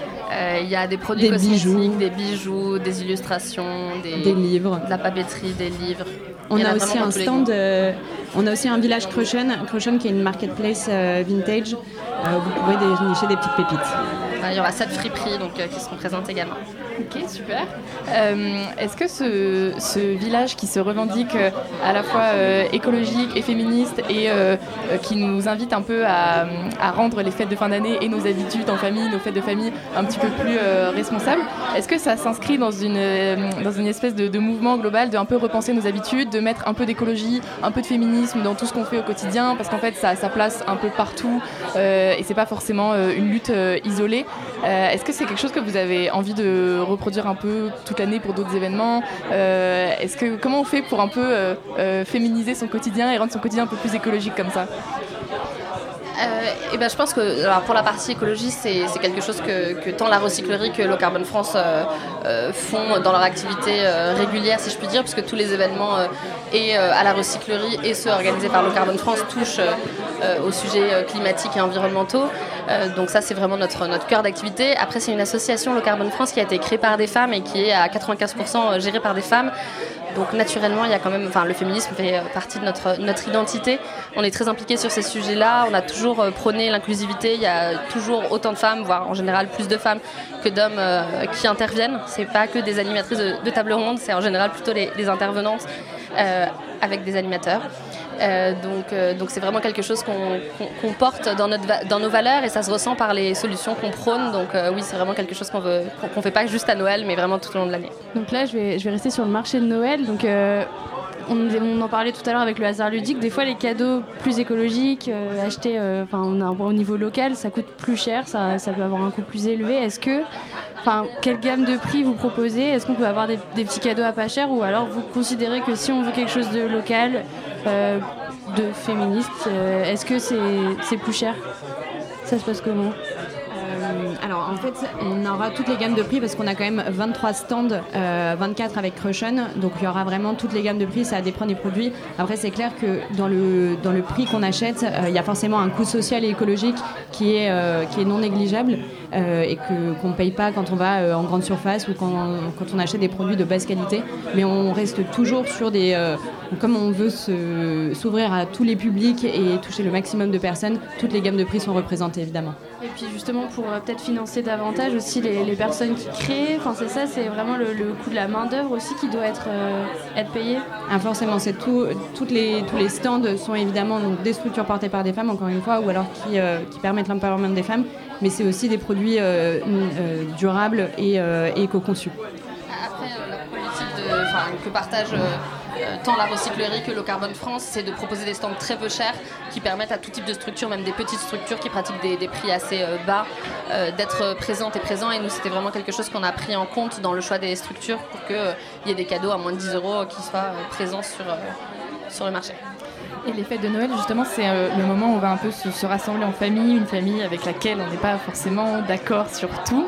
Il y a des produits des cosmétiques, des bijoux, des illustrations, des, livres, de la papeterie, des livres. On a, aussi un stand, on a aussi un village Crochen, Crochen qui est une marketplace vintage où vous pourrez dénicher des petites pépites. Il y aura sept friperies donc, euh, qui seront présentes également. Ok, super. Euh, est-ce que ce, village qui se revendique euh, à la fois écologique et féministe et qui nous invite un peu à, rendre les fêtes de fin d'année et nos habitudes en famille, nos fêtes de famille un petit peu plus responsables, est-ce que ça s'inscrit dans une, dans une espèce de, mouvement global de un peu repenser nos habitudes, de mettre un peu d'écologie, un peu de féminisme dans tout ce qu'on fait au quotidien? Parce qu'en fait ça a sa place un peu partout et c'est pas forcément une lutte isolée. Euh, est-ce que c'est quelque chose que vous avez envie de reproduire un peu toute l'année pour d'autres événements euh, Est-ce que comment on fait pour un peu euh, féminiser son quotidien et rendre son quotidien un peu plus écologique comme ça? Euh, et ben, je pense que pour la partie écologie, c'est quelque chose que, tant la recyclerie que Low Carbon France euh, euh, font dans leur activité régulière, si je puis dire, puisque tous les événements et à la recyclerie et ceux organisés par Low Carbon France touchent aux sujets climatiques et environnementaux. Donc ça, c'est vraiment notre, notre cœur d'activité. Après, c'est une association Low Carbon France qui a été créée par des femmes et qui est à 95% gérée par des femmes. Donc naturellement, il y a quand même, enfin, le féminisme fait euh, partie de notre, notre identité. On est très impliqué sur ces sujets-là. On a toujours euh, prôné l'inclusivité. Il y a toujours autant de femmes, voire en général plus de femmes que d'hommes euh, qui interviennent. C'est pas que des animatrices de, table ronde, c'est en général plutôt les, intervenantes avec des animateurs. Euh, donc, euh, donc c'est vraiment quelque chose qu'on porte dans, nos valeurs et ça se ressent par les solutions qu'on prône. Donc euh, oui, c'est vraiment quelque chose qu'on veut, qu'on fait pas juste à Noël, mais vraiment tout au long de l'année. Donc là, je vais, je vais rester sur le marché de Noël. Donc, on, en parlait tout à l'heure avec le hasard ludique. Des fois, les cadeaux plus écologiques, euh, achetés euh, on a au niveau local, ça coûte plus cher, ça, peut avoir un coût plus élevé. Est-ce que, enfin, quelle gamme de prix vous proposez? Est-ce qu'on peut avoir des, petits cadeaux à pas cher? Ou alors vous considérez que si on veut quelque chose de local, euh, de féministe, est-ce que c'est plus cher? Ça se passe comment? En fait, on aura toutes les gammes de prix parce qu'on a quand même 23 stands, euh, 24 avec Russian, donc il y aura vraiment toutes les gammes de prix, ça dépend des produits. Après c'est clair que dans le, dans le prix qu'on achète, euh, il y a forcément un coût social et écologique qui est, euh, non négligeable euh, et que, qu'on ne paye pas quand on va euh, en grande surface ou quand, quand on achète des produits de basse qualité. Mais on reste toujours sur des... euh, comme on veut s'ouvrir à tous les publics et toucher le maximum de personnes, toutes les gammes de prix sont représentées évidemment. Et puis justement pour euh, peut-être financer davantage aussi les, les personnes qui créent, enfin c'est ça, c'est vraiment le, le coût de la main d'œuvre aussi qui doit être euh, être payé. Ah, forcément, c'est tout, toutes les, tous les stands sont évidemment donc, des structures portées par des femmes, encore une fois, ou alors qui, euh, qui permettent l'empowerment des femmes, mais c'est aussi des produits euh, euh, durables et, euh, et éco-conçus. Après, euh, la politique de, que partage tant la recyclerie que le Carbone France, c'est de proposer des stands très peu chers qui permettent à tout type de structure, même des petites structures qui pratiquent des, prix assez euh, bas, euh, d'être présentes et présents. Et nous, c'était vraiment quelque chose qu'on a pris en compte dans le choix des structures pour qu'il y ait des cadeaux à moins de 10 euros qui soient euh, présents euh, sur le marché. Et les fêtes de Noël, justement, c'est euh, le moment où on va un peu se, se rassembler en famille, une famille avec laquelle on n'est pas forcément d'accord sur tout.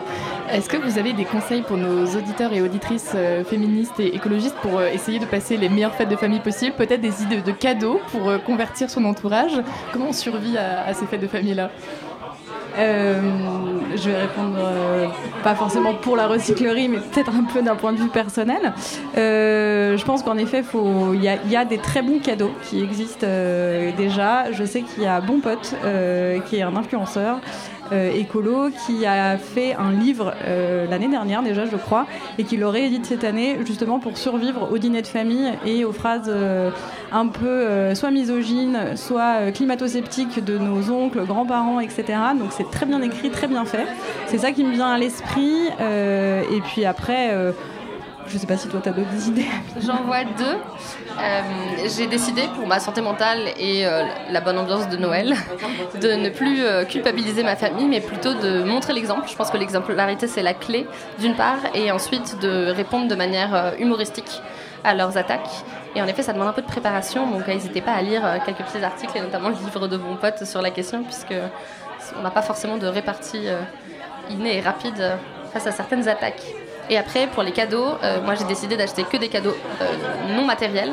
Est-ce que vous avez des conseils pour nos auditeurs et auditrices euh, féministes et écologistes pour euh, essayer de passer les meilleures fêtes de famille possibles? Peut-être des idées de cadeaux pour convertir son entourage? Comment on survit à, à ces fêtes de famille-là? Euh, je vais répondre euh, pas forcément pour la recyclerie, mais peut-être un peu d'un point de vue personnel. Euh, je pense qu'en effet, il y, y a des très bons cadeaux qui existent euh, déjà. Je sais qu'il y a Bon Pote, euh, qui est un influenceur écolo, qui a fait un livre euh, l'année dernière déjà, je crois, et qui le réédite cette année justement pour survivre au dîner de famille et aux phrases euh, un peu euh, soit misogynes, soit euh, climato-sceptiques de nos oncles, grands-parents, etc. Donc c'est très bien écrit, très bien fait. C'est ça qui me vient à l'esprit. Euh, et puis après, euh, je sais pas si toi tu as d'autres idées. J'en vois deux. Euh, J'ai décidé pour ma santé mentale et euh, la bonne ambiance de Noël de ne plus euh, culpabiliser ma famille, mais plutôt de montrer l'exemple. Je pense que l'exemplarité c'est la clé d'une part, et ensuite de répondre de manière humoristique à leurs attaques. Et en effet, ça demande un peu de préparation, donc n'hésitez pas à lire quelques petits articles, et notamment le livre de Bon Pote sur la question, puisque on n'a pas forcément de répartie innée et rapide face à certaines attaques. Et après, pour les cadeaux, euh, moi j'ai décidé d'acheter que des cadeaux euh, non matériels,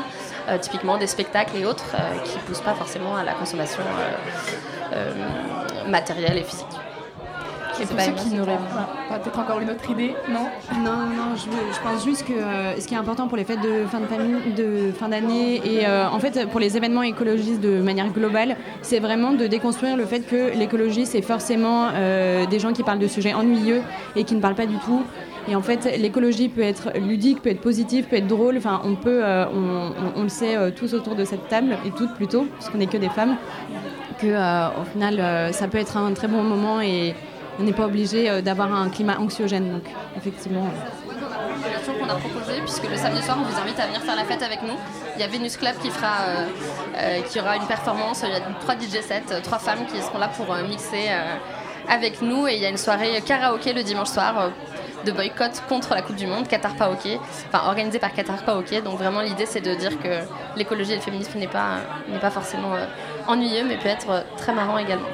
euh, typiquement des spectacles et autres, euh, qui ne poussent pas forcément à la consommation euh, euh, matérielle et physique. Et pour ceux qui n'auraient pas, peut-être encore une autre idée, non Non, non, je, je pense juste que euh, ce qui est important pour les fêtes de fin de famille, de fin d'année et euh, en fait pour les événements écologistes de manière globale, c'est vraiment de déconstruire le fait que l'écologie c'est forcément euh, des gens qui parlent de sujets ennuyeux et qui ne parlent pas du tout. Et en fait, l'écologie peut être ludique, peut être positive, peut être drôle. Enfin, on peut, euh, on, le sait euh, tous autour de cette table et toutes plutôt, puisqu'on n'est que des femmes, que euh, au final, ça peut être un très bon moment et on n'est pas obligé d'avoir un climat anxiogène. Donc, effectivement. qu'on a proposée, puisque le samedi soir, on vous invite à venir faire la fête avec nous. Il y a Venus Club qui, fera, qui aura une performance. Il y a trois DJ sets, trois femmes qui seront là pour mixer avec nous. Et il y a une soirée karaoké le dimanche soir. De boycott contre la Coupe du Monde, Qatar Pas OK, enfin organisé par Qatar Pas OK. Donc vraiment l'idée c'est de dire que l'écologie et le féminisme n'est pas, n'est pas forcément euh, ennuyeux mais peut être euh, très marrant également.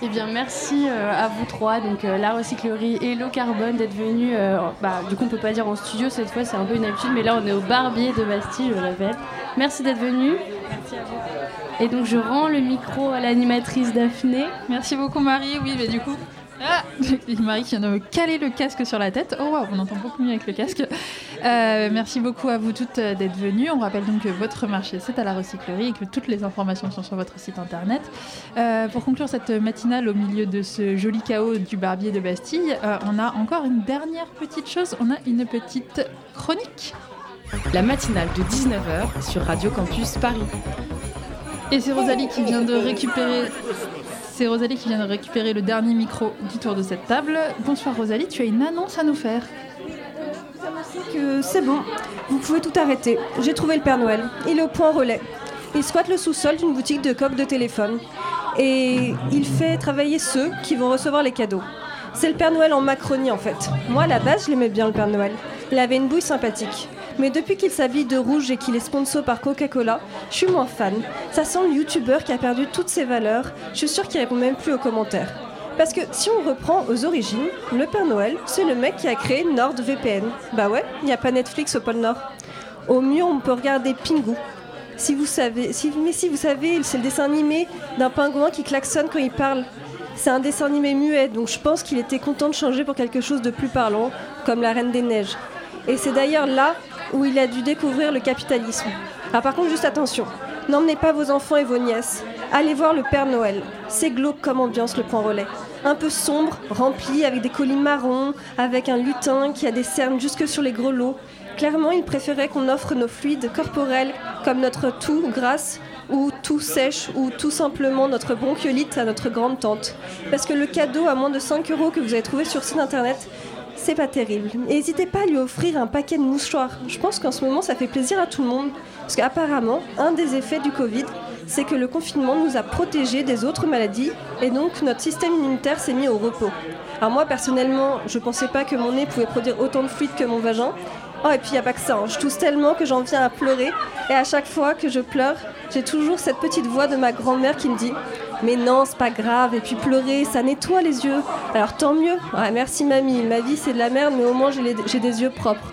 Eh bien, merci euh, à vous trois, donc euh, la recyclerie et l'eau carbone, d'être venus. euh, bah, du coup, on peut pas dire en studio cette fois, c'est un peu une habitude, mais là, on est au Barbier de Bastille, je le répète. Merci d'être venus. Merci à vous. Et donc, je rends le micro à l'animatrice Daphné. Merci beaucoup Marie. Oui, mais du coup. Ah Marie qui vient de me caler le casque sur la tête. Oh waouh, on entend beaucoup mieux avec le casque. Euh, merci beaucoup à vous toutes euh, d'être venues. On rappelle donc que votre marché c'est à la recyclerie et que toutes les informations sont sur votre site internet. Euh, pour conclure cette matinale au milieu de ce joli chaos du barbier de Bastille, euh, on a encore une dernière petite chose. On a une petite chronique. La matinale de 19h sur Radio Campus Paris. Et c'est Rosalie qui vient de récupérer. C'est Rosalie qui vient de récupérer le dernier micro du tour de cette table. Bonsoir Rosalie, tu as une annonce à nous faire. que c'est bon, vous pouvez tout arrêter. J'ai trouvé le Père Noël. Il est au point relais. Il squatte le sous-sol d'une boutique de coques de téléphone. Et il fait travailler ceux qui vont recevoir les cadeaux. C'est le Père Noël en Macronie en fait. Moi à la base je l'aimais bien le Père Noël. Il avait une bouille sympathique. Mais depuis qu'il s'habille de rouge et qu'il est sponsor par Coca-Cola, je suis moins fan. Ça sent le youtubeur qui a perdu toutes ses valeurs. Je suis sûre qu'il répond même plus aux commentaires. Parce que si on reprend aux origines, le Père Noël, c'est le mec qui a créé NordVPN. Bah ouais, il n'y a pas Netflix au pôle Nord. Au mieux, on peut regarder Pingu. Si vous savez, mais si vous savez, c'est le dessin animé d'un pingouin qui klaxonne quand il parle. C'est un dessin animé muet, donc je pense qu'il était content de changer pour quelque chose de plus parlant, comme la Reine des Neiges. Et c'est d'ailleurs là où il a dû découvrir le capitalisme. Ah, par contre, juste attention, n'emmenez pas vos enfants et vos nièces. Allez voir le Père Noël. C'est glauque comme ambiance le point relais. Un peu sombre, rempli avec des colis marrons, avec un lutin qui a des cernes jusque sur les grelots. Clairement, il préférait qu'on offre nos fluides corporels comme notre tout grasse ou tout sèche ou tout simplement notre bronchiolite à notre grande tante. Parce que le cadeau à moins de 5 euros que vous avez trouvé sur site internet, c'est pas terrible. N'hésitez pas à lui offrir un paquet de mouchoirs. Je pense qu'en ce moment, ça fait plaisir à tout le monde. Parce qu'apparemment, un des effets du Covid, c'est que le confinement nous a protégés des autres maladies et donc notre système immunitaire s'est mis au repos. Alors moi, personnellement, je pensais pas que mon nez pouvait produire autant de fluide que mon vagin. Oh, et puis il n'y a pas que ça, je tousse tellement que j'en viens à pleurer. Et à chaque fois que je pleure, j'ai toujours cette petite voix de ma grand-mère qui me dit Mais non, c'est pas grave, et puis pleurer, ça nettoie les yeux. Alors tant mieux. Merci mamie, ma vie c'est de la merde, mais au moins j'ai des yeux propres.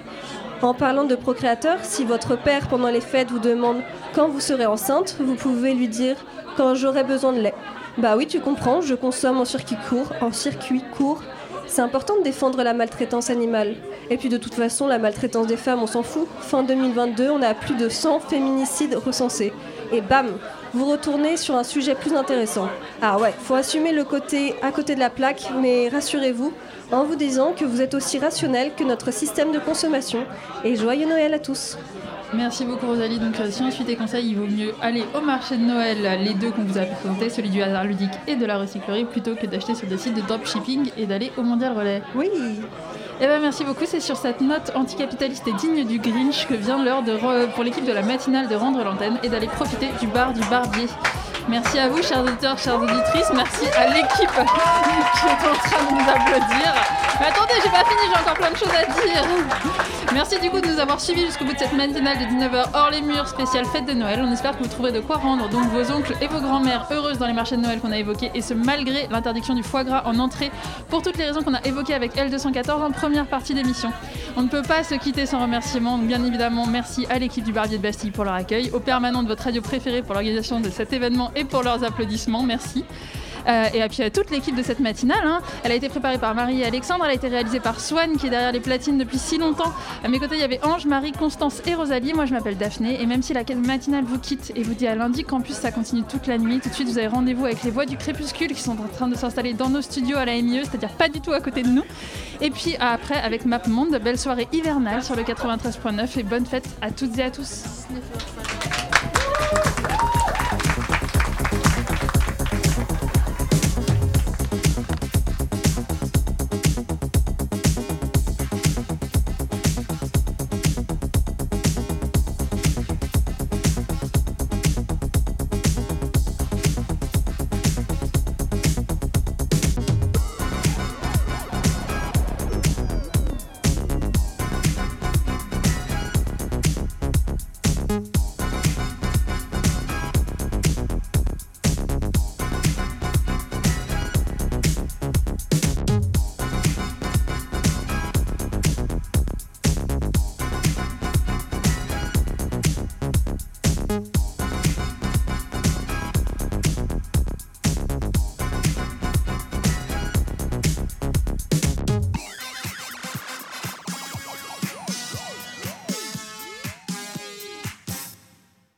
En parlant de procréateur, si votre père pendant les fêtes vous demande quand vous serez enceinte, vous pouvez lui dire quand j'aurai besoin de lait. Bah oui, tu comprends, je consomme en circuit court, en circuit court. C'est important de défendre la maltraitance animale. Et puis de toute façon, la maltraitance des femmes, on s'en fout. Fin 2022, on a plus de 100 féminicides recensés. Et bam, vous retournez sur un sujet plus intéressant. Ah ouais, faut assumer le côté à côté de la plaque, mais rassurez-vous en vous disant que vous êtes aussi rationnel que notre système de consommation. Et joyeux Noël à tous. Merci beaucoup Rosalie. Donc euh, si on suit tes conseils, il vaut mieux aller au marché de Noël, les deux qu'on vous a présentés, celui du hasard ludique et de la recyclerie, plutôt que d'acheter sur des sites de dropshipping et d'aller au Mondial Relais. Oui. Eh ben merci beaucoup. C'est sur cette note anticapitaliste et digne du Grinch que vient l'heure pour l'équipe de la matinale de rendre l'antenne et d'aller profiter du bar du Barbier. Merci à vous, chers auditeurs, chères auditrices. Merci à l'équipe qui est en train de nous applaudir. Mais attendez, j'ai pas fini, j'ai encore plein de choses à dire. Merci du coup de nous avoir suivis jusqu'au bout de cette matinale de 19h hors les murs spéciale fête de Noël. On espère que vous trouverez de quoi rendre donc vos oncles et vos grands-mères heureuses dans les marchés de Noël qu'on a évoqués et ce malgré l'interdiction du foie gras en entrée pour toutes les raisons qu'on a évoquées avec L214 en première partie d'émission. On ne peut pas se quitter sans remerciement. Donc, bien évidemment, merci à l'équipe du Barbier de Bastille pour leur accueil, aux permanents de votre radio préférée pour l'organisation de cet événement et pour leurs applaudissements. Merci. Euh, et puis à toute l'équipe de cette matinale. hein. Elle a été préparée par Marie et Alexandre, elle a été réalisée par Swan qui est derrière les platines depuis si longtemps. À mes côtés, il y avait Ange, Marie, Constance et Rosalie. Moi, je m'appelle Daphné. Et même si la matinale vous quitte et vous dit à lundi, Campus, ça continue toute la nuit. Tout de suite, vous avez rendez-vous avec les voix du crépuscule qui sont en train de s'installer dans nos studios à la MIE, c'est-à-dire pas du tout à côté de nous. Et puis après, avec MapMonde, belle soirée hivernale sur le 93.9 et bonne fête à toutes et à tous.